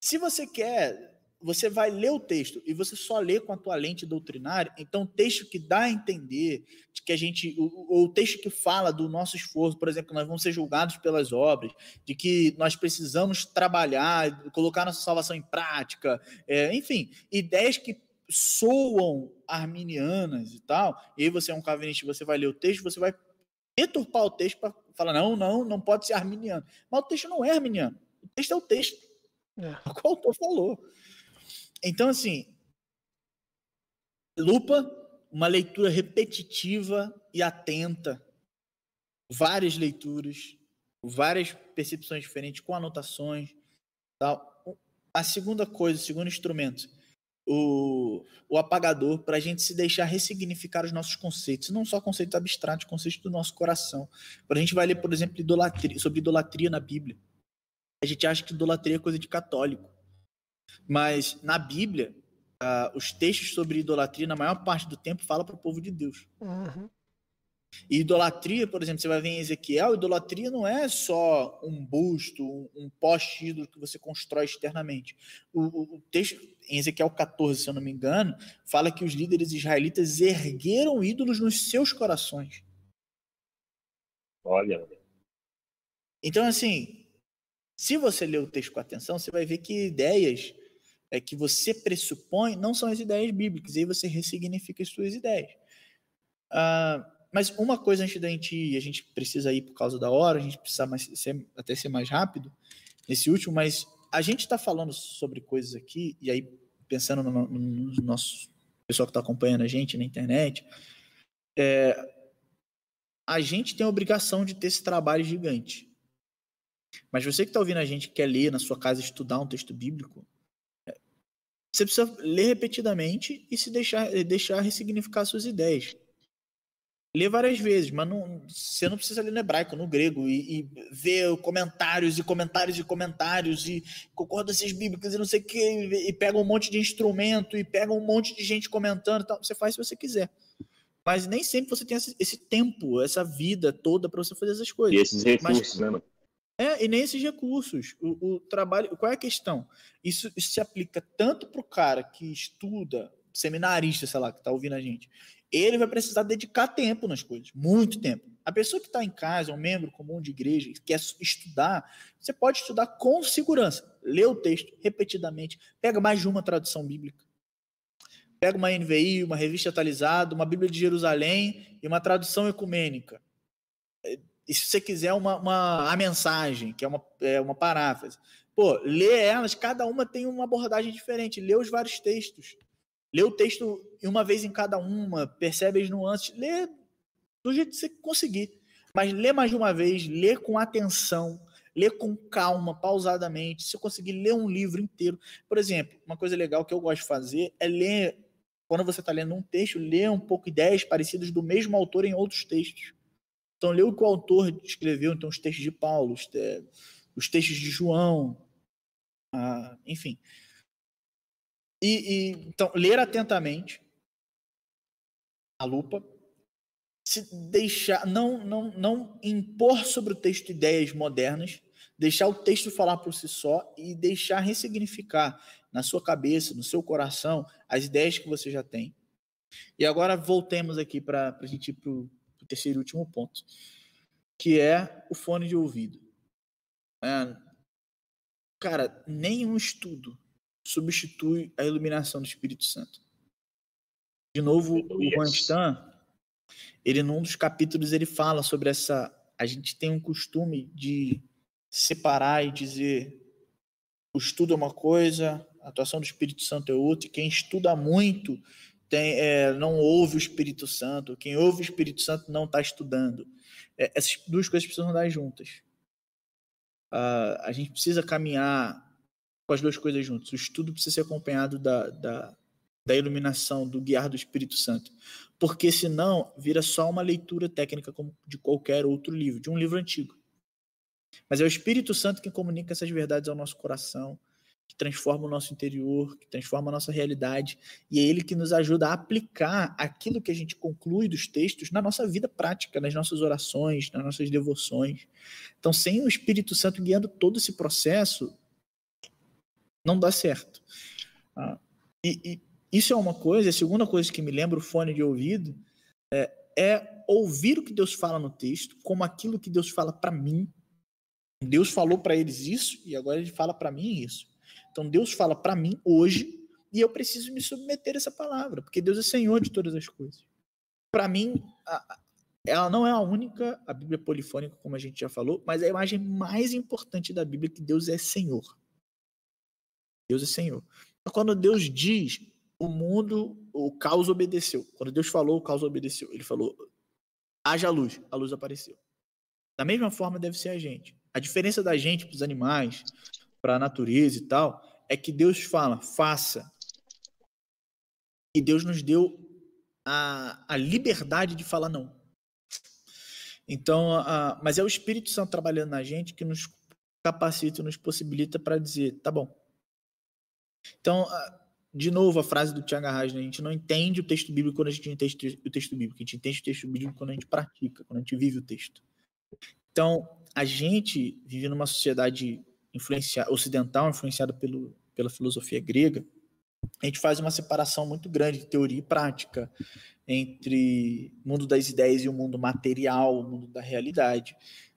Se você quer, você vai ler o texto e você só lê com a tua lente doutrinária, então o texto que dá a entender de que a gente, o, o- o texto que fala do nosso esforço, por exemplo, que nós vamos ser julgados pelas obras, de que nós precisamos trabalhar, colocar nossa salvação em prática, é, enfim, ideias que soam arminianas e tal, e aí você é um calvinista você vai ler o texto, você vai deturpar o texto para falar, não, não, não pode ser arminiano. Mas o texto não é arminiano. O texto é o texto. É. O qual o autor falou. Então, assim, lupa, uma leitura repetitiva e atenta, várias leituras, várias percepções diferentes, com anotações. Tal. A segunda coisa, o segundo instrumento, o, o apagador, para a gente se deixar ressignificar os nossos conceitos, não só conceitos abstratos, conceitos do nosso coração. Quando a gente vai ler, por exemplo, idolatria, sobre idolatria na Bíblia, a gente acha que idolatria é coisa de católico. Mas na Bíblia, ah, os textos sobre idolatria, na maior parte do tempo, fala para o povo de Deus. Uhum. E idolatria, por exemplo, você vai ver em Ezequiel, idolatria não é só um busto, um, um poste ídolo que você constrói externamente. O, o- texto, em Ezequiel 14, se eu não me engano, fala que os líderes israelitas ergueram ídolos nos seus corações. Olha, Então, assim, se você ler o texto com atenção, você vai ver que ideias é, que você pressupõe não são as ideias bíblicas, e aí você ressignifica as suas ideias. Ah, mas uma coisa antes da gente ir, a gente precisa ir por causa da hora, a gente precisa mais, ser- até ser mais rápido nesse último, mas a gente está falando sobre coisas aqui, e aí pensando no, no, no nosso pessoal que está acompanhando a gente na internet, é, a gente tem a obrigação de ter esse trabalho gigante. Mas você que está ouvindo a gente quer ler na sua casa estudar um texto bíblico, é, você precisa ler repetidamente e se deixar, deixar ressignificar suas ideias. Lê várias vezes, mas não, você não precisa ler no hebraico, no grego, e, e ver comentários e comentários e comentários e concordâncias bíblicas e não sei o que, e pega um monte de instrumento e pega um monte de gente comentando e tal. Você faz se você quiser. Mas nem sempre você tem esse, esse tempo, essa vida toda para você fazer essas coisas. e esses recursos, né, mano? É, e nem esses recursos. O, o trabalho. Qual é a questão? Isso, isso se aplica tanto para o cara que estuda, seminarista, sei lá, que está ouvindo a gente. Ele vai precisar dedicar tempo nas coisas, muito tempo. A pessoa que está em casa, um membro comum de igreja, quer estudar, você pode estudar com segurança. Lê o texto repetidamente, pega mais de uma tradução bíblica. Pega uma NVI, uma revista atualizada, uma Bíblia de Jerusalém e uma tradução ecumênica. E se você quiser uma, uma a mensagem, que é uma, é uma paráfrase, pô, lê elas, cada uma tem uma abordagem diferente. Lê os vários textos. Lê o texto uma vez em cada uma, percebe as nuances, lê do jeito que você conseguir. Mas lê mais de uma vez, lê com atenção, lê com calma, pausadamente. Se eu conseguir ler um livro inteiro. Por exemplo, uma coisa legal que eu gosto de fazer é ler, quando você está lendo um texto, ler um pouco ideias parecidas do mesmo autor em outros textos. Então, lê o que o autor escreveu, então, os textos de Paulo, os, os textos de João, ah, enfim. E, e, então, ler atentamente a lupa, se deixar, não, não, não impor sobre o texto ideias modernas, deixar o texto falar por si só e deixar ressignificar na sua cabeça, no seu coração, as ideias que você já tem. E agora voltemos aqui para a gente ir para o terceiro e último ponto, que é o fone de ouvido. É, cara, nenhum estudo substitui a iluminação do Espírito Santo. De novo, o Juan Stan, ele num dos capítulos ele fala sobre essa a gente tem um costume de separar e dizer o estudo é uma coisa, a atuação do Espírito Santo é outra, e quem estuda muito tem, é, não ouve o Espírito Santo, quem ouve o Espírito Santo não está estudando. É, essas duas coisas precisam andar juntas. Uh, a gente precisa caminhar com as duas coisas juntas. O estudo precisa ser acompanhado da, da, da iluminação, do guiar do Espírito Santo. Porque senão vira só uma leitura técnica como de qualquer outro livro, de um livro antigo. Mas é o Espírito Santo que comunica essas verdades ao nosso coração, que transforma o nosso interior, que transforma a nossa realidade, e é ele que nos ajuda a aplicar aquilo que a gente conclui dos textos na nossa vida prática, nas nossas orações, nas nossas devoções. Então, sem o Espírito Santo guiando todo esse processo, não dá certo. Ah, e, e, isso é uma coisa, a segunda coisa que me lembra o fone de ouvido é, é ouvir o que Deus fala no texto, como aquilo que Deus fala para mim. Deus falou para eles isso e agora ele fala para mim isso. Então Deus fala para mim hoje e eu preciso me submeter a essa palavra, porque Deus é Senhor de todas as coisas. Para mim, a, ela não é a única, a Bíblia polifônica, como a gente já falou, mas é a imagem mais importante da Bíblia que Deus é Senhor. Deus é Senhor. Então, quando Deus diz o mundo, o caos obedeceu. Quando Deus falou, o caos obedeceu. Ele falou: haja luz, a luz apareceu. Da mesma forma deve ser a gente. A diferença da gente para os animais, para a natureza e tal, é que Deus fala, faça. E Deus nos deu a, a liberdade de falar não. Então, a, mas é o Espírito Santo trabalhando na gente que nos capacita, nos possibilita para dizer, tá bom, então, de novo, a frase do Tiago Arras, né? a gente não entende o texto bíblico quando a gente entende o texto bíblico, a gente entende o texto bíblico quando a gente pratica, quando a gente vive o texto. Então, a gente vive numa sociedade influenciada, ocidental, influenciada pelo, pela filosofia grega, a gente faz uma separação muito grande de teoria e prática entre mundo das ideias e o mundo material, o mundo da realidade.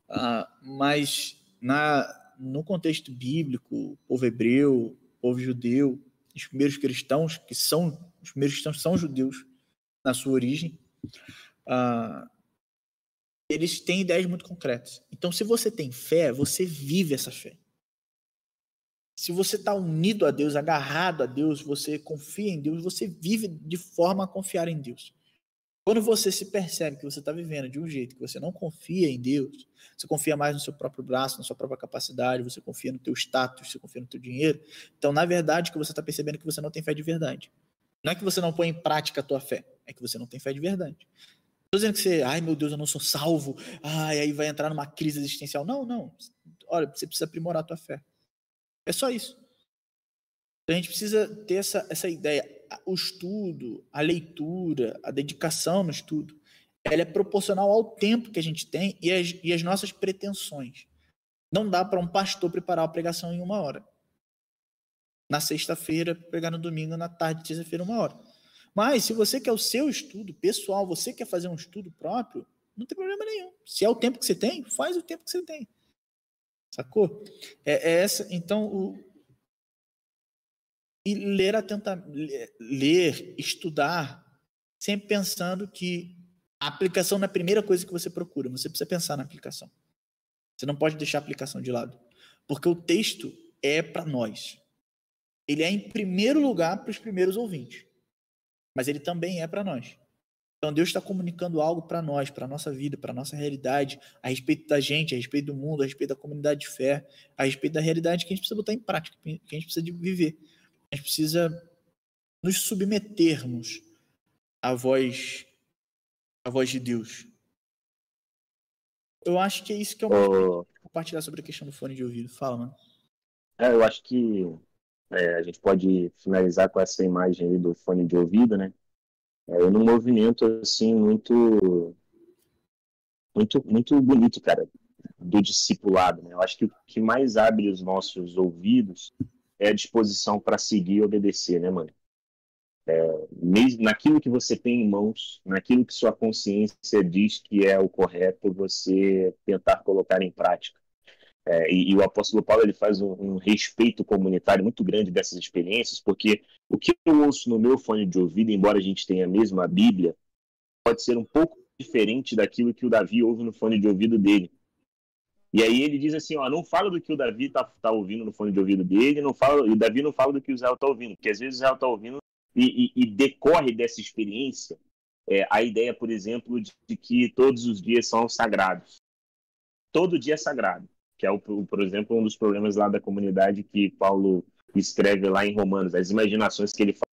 Uh, mas na, no contexto bíblico, o povo hebreu, povo judeu, os primeiros cristãos, que são, os primeiros cristãos são judeus na sua origem, uh, eles têm ideias muito concretas. Então, se você tem fé, você vive essa fé. Se você está unido a Deus, agarrado a Deus, você confia em Deus, você vive de forma a confiar em Deus. Quando você se percebe que você está vivendo de um jeito que você não confia em Deus, você confia mais no seu próprio braço, na sua própria capacidade, você confia no teu status, você confia no teu dinheiro. Então, na verdade, que você está percebendo é que você não tem fé de verdade. Não é que você não põe em prática a tua fé, é que você não tem fé de verdade. Estou dizendo que você, ai meu Deus, eu não sou salvo, ai, aí vai entrar numa crise existencial. Não, não. Olha, você precisa aprimorar a tua fé. É só isso. Então, a gente precisa ter essa, essa ideia o estudo, a leitura, a dedicação no estudo, ela é proporcional ao tempo que a gente tem e as, e as nossas pretensões. Não dá para um pastor preparar a pregação em uma hora. Na sexta-feira, pregar no domingo, na tarde de terça-feira, uma hora. Mas se você quer o seu estudo pessoal, você quer fazer um estudo próprio, Não tem problema nenhum. Se é o tempo que você tem, faz o tempo que você tem. Sacou? É, é essa. Então, o, e ler atentamente, ler, estudar, sempre pensando que a aplicação não é a primeira coisa que você procura, você precisa pensar na aplicação. Você não pode deixar a aplicação de lado, porque o texto é para nós. Ele é em primeiro lugar para os primeiros ouvintes, mas ele também é para nós. Então Deus está comunicando algo para nós, para nossa vida, para a nossa realidade, a respeito da gente, a respeito do mundo, a respeito da comunidade de fé, a respeito da realidade que a gente precisa botar em prática, que a gente precisa de viver. A gente precisa nos submetermos à voz, à voz de Deus. Eu acho que é isso que eu vou compartilhar sobre a questão do fone de ouvido. Fala, mano. É, eu acho que é, a gente pode finalizar com essa imagem aí do fone de ouvido, né? É, num movimento assim muito muito muito bonito, cara, do discipulado, né? Eu acho que o que mais abre os nossos ouvidos é a disposição para seguir e obedecer, né, mano? É, mesmo naquilo que você tem em mãos, naquilo que sua consciência diz que é o correto, você tentar colocar em prática. É, e, e, o apóstolo Paulo ele faz um, um, respeito comunitário muito grande dessas experiências, porque o que eu ouço no meu fone de ouvido, embora a gente tenha a mesma Bíblia, pode ser um pouco diferente daquilo que o Davi ouve no fone de ouvido dele. E aí ele diz assim, ó, não fala do que o Davi está tá ouvindo no fone de ouvido dele, não fala, e o Davi não fala do que o Israel está ouvindo, porque às vezes o Israel está ouvindo e, e, e, decorre dessa experiência é, a ideia, por exemplo, de, de, que todos os dias são sagrados. Todo dia é sagrado, que é, o, por exemplo, um dos problemas lá da comunidade que Paulo escreve lá em Romanos, as imaginações que ele fala.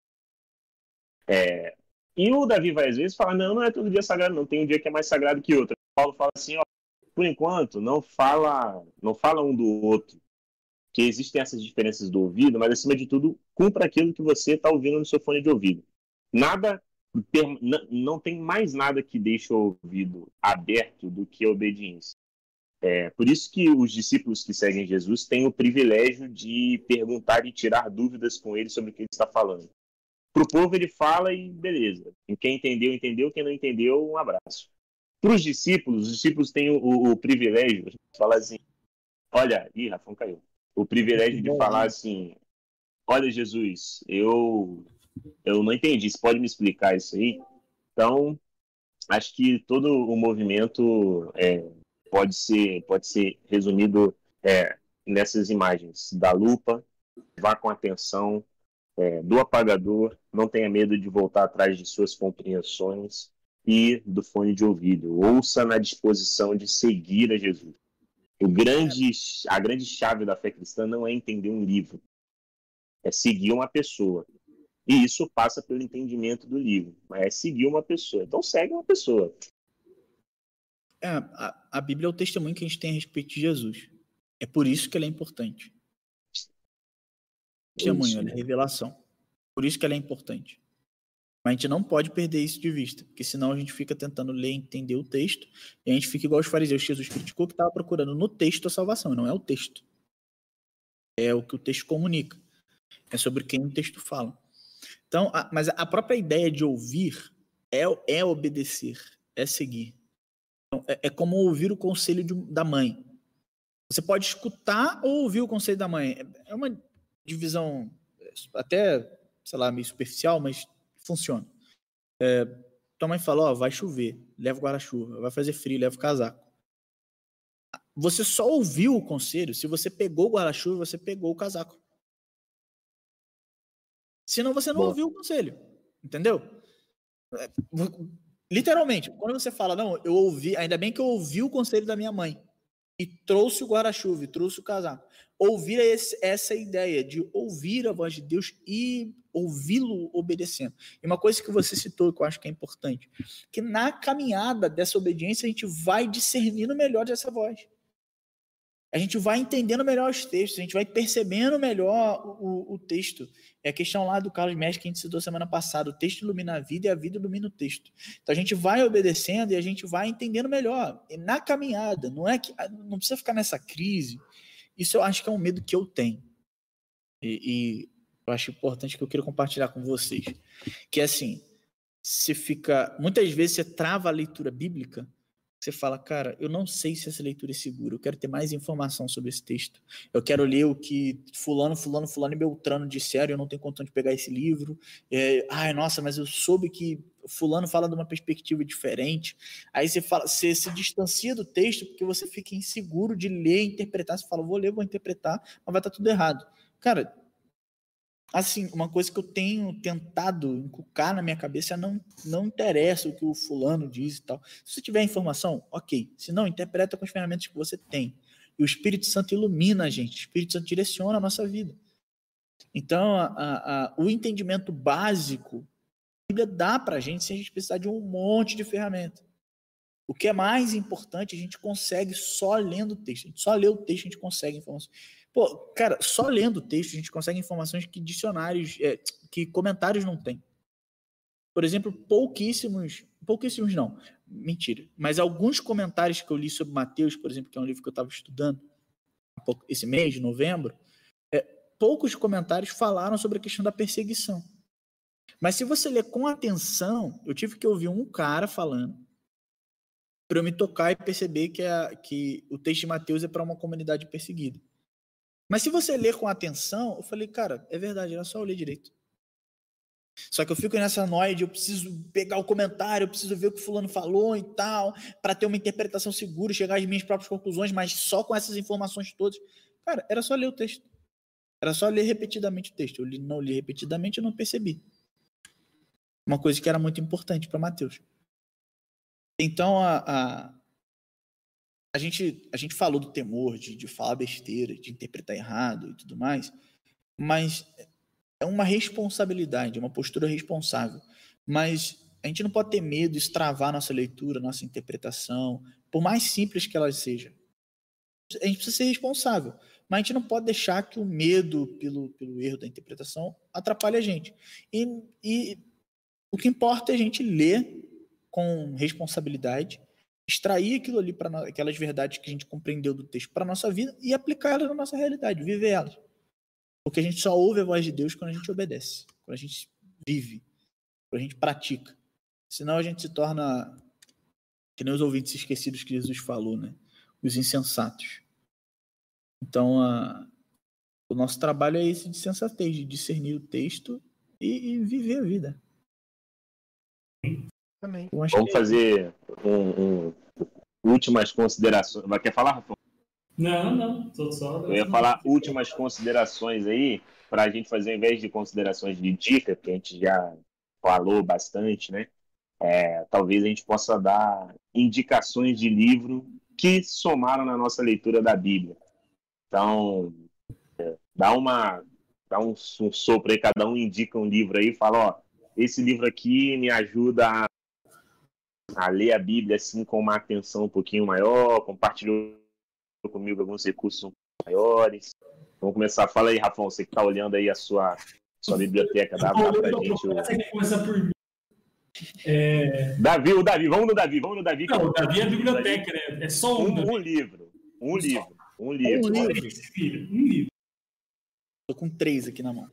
É, e o Davi vai às vezes falar, não, não é todo dia sagrado, não, tem um dia que é mais sagrado que outro. Paulo fala assim, ó, por enquanto, não fala, não fala um do outro. Que existem essas diferenças do ouvido, mas acima de tudo, cumpra aquilo que você está ouvindo no seu fone de ouvido. Nada, não tem mais nada que deixe o ouvido aberto do que a obediência. É, por isso que os discípulos que seguem Jesus têm o privilégio de perguntar e tirar dúvidas com ele sobre o que ele está falando. Para o povo ele fala e beleza. Quem entendeu, entendeu. Quem não entendeu, um abraço. Para os discípulos, os discípulos têm o, o, o privilégio de falar assim: olha, ih, Rafão caiu. O privilégio de falar né? assim: olha, Jesus, eu, eu não entendi, você pode me explicar isso aí? Então, acho que todo o movimento é, pode, ser, pode ser resumido é, nessas imagens da lupa, vá com atenção, é, do apagador, não tenha medo de voltar atrás de suas compreensões, e do fone de ouvido. Ouça na disposição de seguir a Jesus. O grande, a grande chave da fé cristã não é entender um livro, é seguir uma pessoa. E isso passa pelo entendimento do livro, mas é seguir uma pessoa. Então segue uma pessoa. É, a, a Bíblia é o testemunho que a gente tem a respeito de Jesus. É por isso que ela é importante. Testemunho, é revelação. Por isso que ela é importante. Mas a gente não pode perder isso de vista, porque senão a gente fica tentando ler e entender o texto, e a gente fica igual os fariseus. Jesus criticou que estava procurando no texto a salvação, não é o texto. É o que o texto comunica. É sobre quem o texto fala. Então, a, mas a própria ideia de ouvir é, é obedecer, é seguir. Então, é, é, como ouvir o conselho de, da mãe. Você pode escutar ou ouvir o conselho da mãe. É uma divisão até, sei lá, meio superficial, mas funciona. É, tua mãe fala, ó, vai chover, leva o guarda-chuva, vai fazer frio, leva o casaco. Você só ouviu o conselho se você pegou o guarda-chuva, você pegou o casaco. Senão você não ouviu o conselho, entendeu? É, literalmente, quando você fala, não, eu ouvi, ainda bem que eu ouvi o conselho da minha mãe e trouxe o guarda-chuva, e trouxe o casaco. Ouvir esse, essa ideia de ouvir a voz de Deus e ouvi-lo obedecendo. E uma coisa que você citou que eu acho que é importante, que na caminhada dessa obediência a gente vai discernindo melhor dessa voz. A gente vai entendendo melhor os textos, a gente vai percebendo melhor o, o, texto. É a questão lá do Carlos Mestre que a gente citou semana passada: o texto ilumina a vida e a vida ilumina o texto. Então a gente vai obedecendo e a gente vai entendendo melhor. E na caminhada, não é que não precisa ficar nessa crise. Isso eu acho que é um medo que eu tenho. E, e eu acho importante que eu queira compartilhar com vocês. Que é assim: você fica. Muitas vezes você trava a leitura bíblica você fala, cara, eu não sei se essa leitura é segura, eu quero ter mais informação sobre esse texto. Eu quero ler o que fulano, fulano, fulano e Beltrano disseram, eu não tenho condição de pegar esse livro. É, ai, nossa, mas eu soube que fulano fala de uma perspectiva diferente. Aí você fala, você se distancia do texto porque você fica inseguro de ler interpretar. Você fala, vou ler, vou interpretar, mas vai estar tudo errado. Cara, assim, uma coisa que eu tenho tentado inculcar na minha cabeça é não, não interessa o que o fulano diz e tal. Se você tiver informação, ok. Se não, interpreta com as ferramentas que você tem. E o Espírito Santo ilumina a gente, o Espírito Santo direciona a nossa vida. Então, a, a, a, o entendimento básico, a Bíblia dá para a gente sem a gente precisar de um monte de ferramenta. O que é mais importante, a gente consegue só lendo o texto. A gente só lê o texto, a gente consegue informações. Pô, cara, só lendo o texto a gente consegue informações que dicionários, é, que comentários não têm. Por exemplo, pouquíssimos, pouquíssimos não, mentira, mas alguns comentários que eu li sobre Mateus, por exemplo, que é um livro que eu estava estudando esse mês de novembro, é, poucos comentários falaram sobre a questão da perseguição. Mas se você ler com atenção, eu tive que ouvir um cara falando para eu me tocar e perceber que, a, que o texto de Mateus é para uma comunidade perseguida. Mas se você ler com atenção, eu falei, cara, é verdade, era só eu ler direito. Só que eu fico nessa noia de eu preciso pegar o comentário, eu preciso ver o que fulano falou e tal, para ter uma interpretação segura, chegar às minhas próprias conclusões, mas só com essas informações todas. Cara, era só ler o texto. Era só ler repetidamente o texto. Eu li, não li repetidamente, eu não percebi. Uma coisa que era muito importante para Mateus. Então, a, a, a gente, a gente falou do temor de, de falar besteira, de interpretar errado e tudo mais, mas é uma responsabilidade, é uma postura responsável. Mas a gente não pode ter medo de extravar nossa leitura, nossa interpretação, por mais simples que ela seja. A gente precisa ser responsável, mas a gente não pode deixar que o medo pelo, pelo erro da interpretação atrapalhe a gente. E, e o que importa é a gente ler com responsabilidade extrair aquilo ali para aquelas verdades que a gente compreendeu do texto para nossa vida e aplicar elas na nossa realidade, viver elas. Porque a gente só ouve a voz de Deus quando a gente obedece, quando a gente vive, quando a gente pratica. Senão a gente se torna que nem os ouvintes esquecidos que Jesus falou, né? Os insensatos. Então, a, o nosso trabalho é esse de sensatez, de discernir o texto e, e viver a vida. Também. Vamos que... fazer um, um, últimas considerações. Vai quer falar, Rafael? Não, não, tô só. Eu ia falar últimas considerações aí, para a gente fazer, ao invés de considerações de dica, que a gente já falou bastante, né? É, talvez a gente possa dar indicações de livro que somaram na nossa leitura da Bíblia. Então, é, dá uma dá um, um sopro aí, cada um indica um livro aí, fala, ó, esse livro aqui me ajuda a a ler a Bíblia assim com uma atenção um pouquinho maior, compartilhou comigo alguns recursos maiores. Vamos começar. Fala aí, Rafão, você que está olhando aí a sua, sua biblioteca, dá, dá pra gente. O... Começar por mim. É... Davi, o Davi, vamos no Davi, vamos no Davi. Não, o Davi é a biblioteca, né? É só um. Um, um livro. Um livro. Um livro. Um livro. Um livro. Tô com três aqui na mão.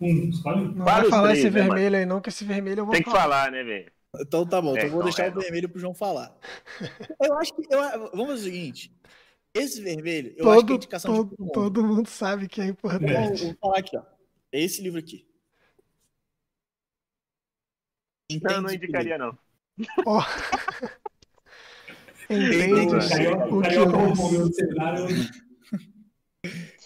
Um. Não vai falar três, esse né, vermelho aí, não, que esse vermelho eu vou Tem falar. que falar, né, velho? Então tá bom, então é, então vou deixar é, o vermelho pro João falar. Eu acho que. Eu, vamos fazer o seguinte. Esse vermelho, eu todo, acho que é indicação todo, de todo mundo. Todo mundo sabe que é importante. Vou, vou falar aqui, ó. É esse livro aqui. Entende não, não indicaria, não. Oh. Entende o que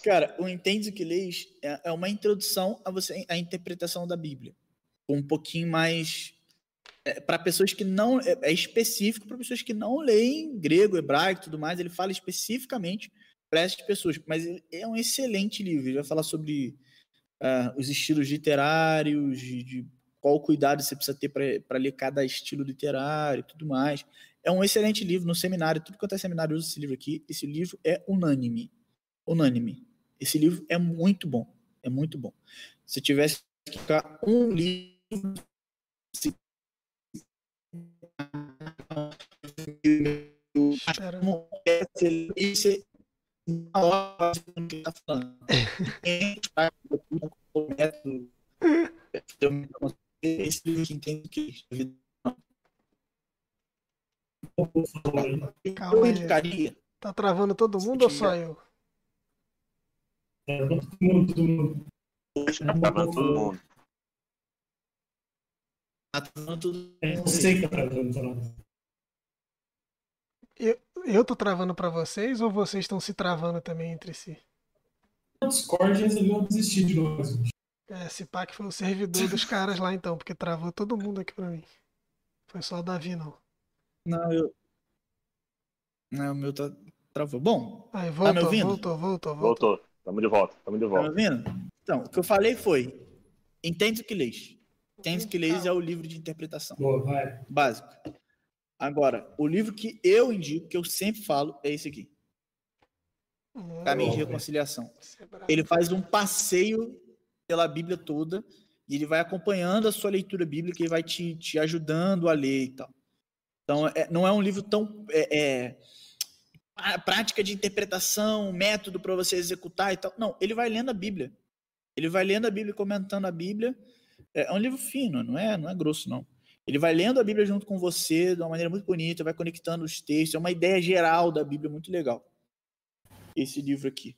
Cara, o Entende o que lês é, é uma introdução a você à interpretação da Bíblia. Um pouquinho mais é, para pessoas que não. É, é específico para pessoas que não leem grego, hebraico e tudo mais. Ele fala especificamente para essas pessoas. Mas é um excelente livro. Ele vai falar sobre uh, os estilos literários, de, de qual cuidado você precisa ter para ler cada estilo literário e tudo mais. É um excelente livro no seminário. Tudo quanto é seminário usa esse livro aqui. Esse livro é unânime. Unânime. Esse livro é muito bom. É muito bom. Se tivesse que ficar um livro. Que que. Calma aí. Tá travando todo mundo ou só eu? Todo todo mundo. Tá falando todo mundo. Tá. É você que tá travando. Eu tô travando pra vocês ou vocês estão se travando também entre si? O Discord resolveu desistir de nós. É, esse que foi o servidor dos caras lá então, porque travou todo mundo aqui pra mim. Foi só o Davi, não. Não, eu. Não, o meu tá. Travou. Bom, Aí, me voltou, ouvindo? voltou, voltou, voltou. Voltou. Tamo de volta. Tamo de tá me volta. ouvindo? Então, o que eu falei foi: entende o que lês. O que lês é o livro de interpretação. Boa, vai. Básico. Agora, o livro que eu indico, que eu sempre falo, é esse aqui: Hum, Caminho de Reconciliação. é. Ele faz um passeio pela Bíblia toda e ele vai acompanhando a sua leitura bíblica e vai te, te ajudando a ler e tal. Então, é- não é um livro tão. É, é, a prática de interpretação, método para você executar e tal. Não, ele vai lendo a Bíblia. Ele vai lendo a Bíblia, e comentando a Bíblia. É, é um livro fino, não é, não é grosso, não. Ele vai lendo a Bíblia junto com você de uma maneira muito bonita, vai conectando os textos. É uma ideia geral da Bíblia muito legal. Esse livro aqui.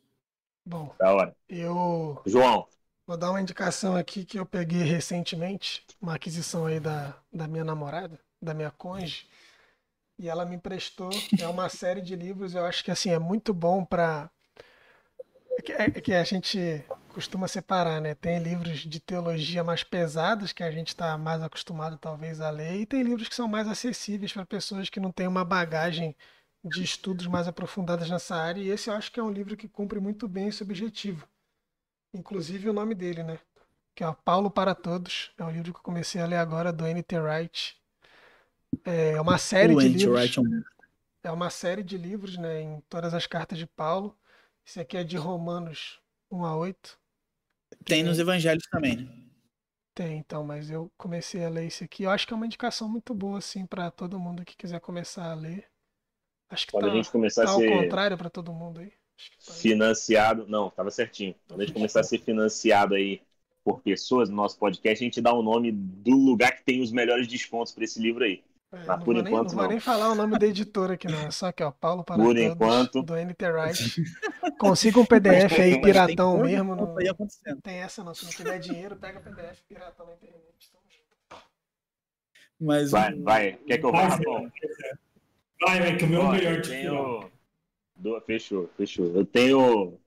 Bom, Da hora. eu João, vou dar uma indicação aqui que eu peguei recentemente, uma aquisição aí da, da minha namorada, da minha cônjuge, e ela me emprestou. É uma série de livros, eu acho que assim, é muito bom pra. É que, é que a gente costuma separar, né? Tem livros de teologia mais pesados, que a gente está mais acostumado talvez a ler, e tem livros que são mais acessíveis para pessoas que não têm uma bagagem de estudos mais aprofundados nessa área, e esse eu acho que é um livro que cumpre muito bem esse objetivo. Inclusive o nome dele, né? Que é o Paulo para Todos. É um livro que eu comecei a ler agora, do N.T. Wright. É uma série O de livros. Wright é É uma série de livros, né, em todas as cartas de Paulo. Esse aqui é de Romanos 1 a 8. Tem nos evangelhos também, né? Tem, então, mas eu comecei a ler esse aqui. Eu acho que é uma indicação muito boa, assim, para todo mundo que quiser começar a ler. Acho que quando tá, a gente começar tá a ao ser contrário para todo mundo aí. Tá aí. financiado. Não, tava certinho. Quando a gente começar a ser financiado aí por pessoas no nosso podcast, a gente dá o nome do lugar que tem os melhores descontos para esse livro aí. É, Mas não por vou nem, enquanto, não vou não. nem falar o nome da editora aqui, não. É só aqui, ó. Paulo para Por Todos, enquanto. do NT Wright. Consiga um PDF aí, Mas tem piratão coisa mesmo. Não não aí acontecendo. tem essa, não. Se não tiver dinheiro, pega PDF piratão na internet. Mas Vai, o- vai. Quer que eu vá, Vai? Vai, vai, que o meu é melhor de tenho... do- Fechou, fechou. Eu tenho.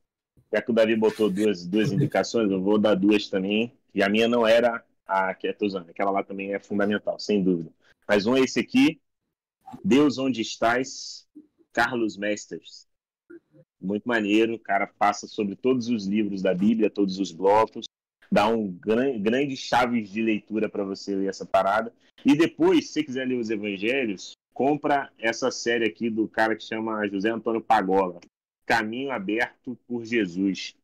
Já que o Davi botou duas, duas indicações, eu vou dar duas também. E a minha não era a que tô usando. Aquela lá também é fundamental, sem dúvida. Mas um é esse aqui. Deus Onde Estás, Carlos Mesters. Muito maneiro. O cara passa sobre todos os livros da Bíblia, todos os blocos. Dá um gran, grandes chaves de leitura para você ler essa parada. E depois, se você quiser ler os evangelhos, compra essa série aqui do cara que chama José Antônio Pagola, Caminho Aberto por Jesus.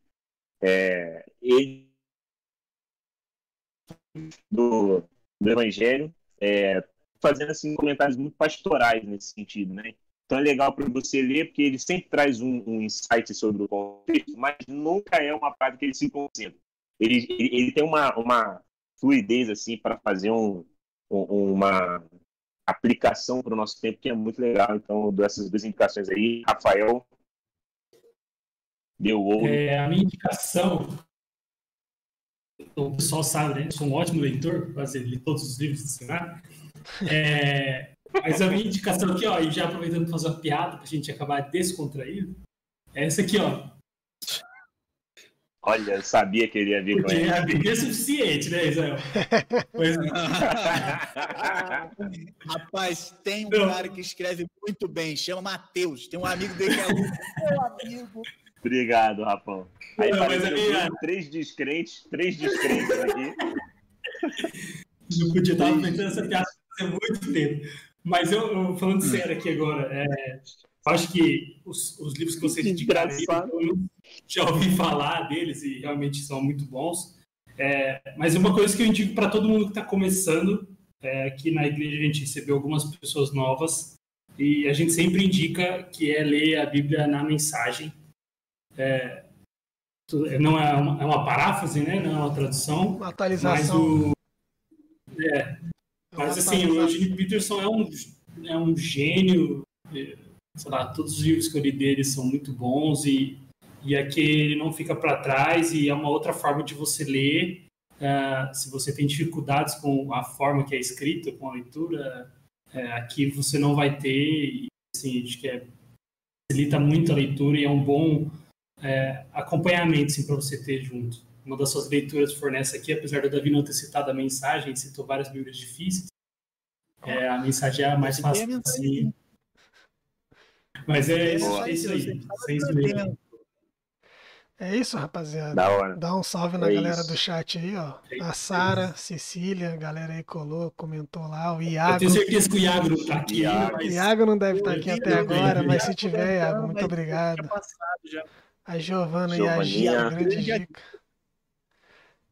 É, ele do, do Evangelho, é, fazendo assim comentários muito pastorais nesse sentido, né? Então é legal para você ler, porque ele sempre traz um, um insight sobre o contexto, mas nunca é uma parte que ele se concentra. Ele, ele, ele tem uma, uma fluidez assim para fazer um, um- uma aplicação para o nosso tempo que é muito legal. Então, eu dou essas duas indicações aí. Rafael deu ouro. É, a minha indicação, o pessoal sabe, né? Eu sou um ótimo leitor, quase li todos os livros do Senado. É, mas a minha indicação aqui, ó, e já aproveitando para fazer uma piada para a gente acabar descontraído, é essa aqui, ó. Olha, eu sabia que ele ia vir com Porque ele. a Bíblia é suficiente, né, Israel? Pois é. Rapaz, tem um Não. cara que escreve muito bem, chama Matheus. Tem um amigo dele que é um meu amigo. Obrigado, Rapão. Aí Não, mas apareceu a minha- três descrentes, três descrentes aqui. Não podia estar aproveitando essa piada muito tempo. Mas eu, eu falando sério aqui agora, é, eu acho que os, os livros que vocês indicaram, eu já ouvi falar deles e realmente são muito bons. É, mas uma coisa que eu indico para todo mundo que está começando, é, aqui na igreja a gente recebeu algumas pessoas novas e a gente sempre indica que é ler a Bíblia na mensagem. É, tu- não é uma, é uma paráfrase, né? Não é uma tradução, Uma mas atualização. o é, mas assim, o atualização. Eugene Peterson é um, é um gênio sei lá, todos os livros que eu li dele são muito bons e, e aqui ele não fica para trás e é uma outra forma de você ler. Uh, se você tem dificuldades com a forma que é escrita, com a leitura, uh, aqui você não vai ter. E, assim, acho que é, facilita muito a leitura e é um bom uh, acompanhamento assim, para você ter junto. Uma das suas leituras fornece aqui, apesar do Davi não ter citado a mensagem, citou várias bíblias difíceis. É, a mensagem é a mais fácil. Assim, mas é, é isso aí. É isso, rapaziada. Da hora. Dá um salve na é galera isso. do chat aí, ó. É a Sara, Cecília, a galera aí colou, comentou lá. O Iago. Eu tenho certeza que o Iago não tá aqui. Iago, mas... Iago não deve estar tá aqui até agora, mas se tiver, Iago, muito obrigado. A Giovana e a Gia, grande dica.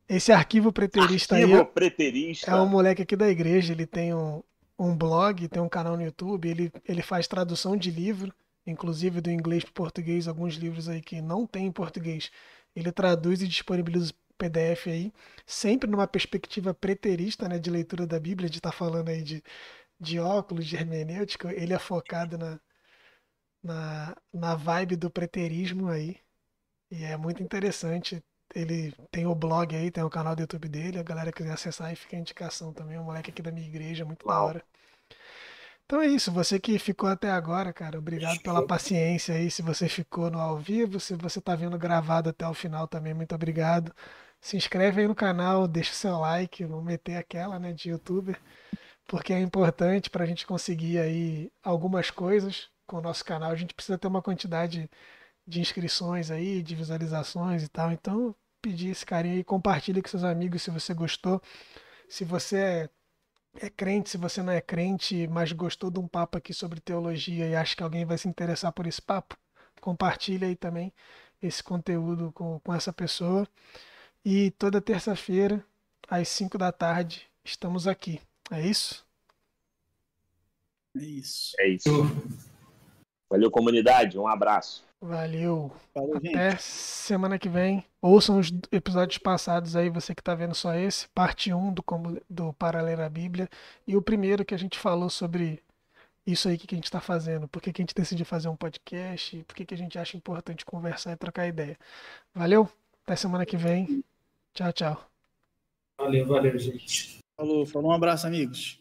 Esse arquivo preterista arquivo aí preterista. é um moleque aqui da igreja, ele tem um, um blog, tem um canal no YouTube, ele, ele faz tradução de livro inclusive do inglês para português, alguns livros aí que não tem em português, ele traduz e disponibiliza PDF aí, sempre numa perspectiva preterista, né, de leitura da Bíblia, de estar tá falando aí de, de óculos, de hermenêutica, ele é focado na, na, na vibe do preterismo aí, e é muito interessante. Ele tem o blog aí, tem o canal do YouTube dele, a galera quiser acessar aí, fica a indicação também, um moleque aqui da minha igreja, muito da hora. Então é isso, você que ficou até agora, cara, obrigado pela paciência aí. Se você ficou no ao vivo, se você tá vendo gravado até o final também, muito obrigado. Se inscreve aí no canal, deixa o seu like, vamos meter aquela, né, de youtuber, porque é importante para a gente conseguir aí algumas coisas com o nosso canal. A gente precisa ter uma quantidade de inscrições aí, de visualizações e tal. Então, pedir esse carinho aí, compartilhe com seus amigos se você gostou. Se você é é crente, se você não é crente, mas gostou de um papo aqui sobre teologia e acha que alguém vai se interessar por esse papo, compartilha aí também esse conteúdo com, com essa pessoa. E toda terça-feira, às 5 da tarde, estamos aqui. É isso? É isso. É isso. Valeu, comunidade. Um abraço. Valeu. Valeu Até gente. semana que vem. Ouçam os episódios passados aí, você que está vendo só esse, parte 1 do, do Paralelo à Bíblia. E o primeiro que a gente falou sobre isso aí que a gente está fazendo. Por que, a gente decidiu fazer um podcast? Por que, que a gente acha importante conversar e trocar ideia. Valeu? Até semana que vem. Tchau, tchau. Valeu, valeu, gente. Falou, falou um abraço, amigos.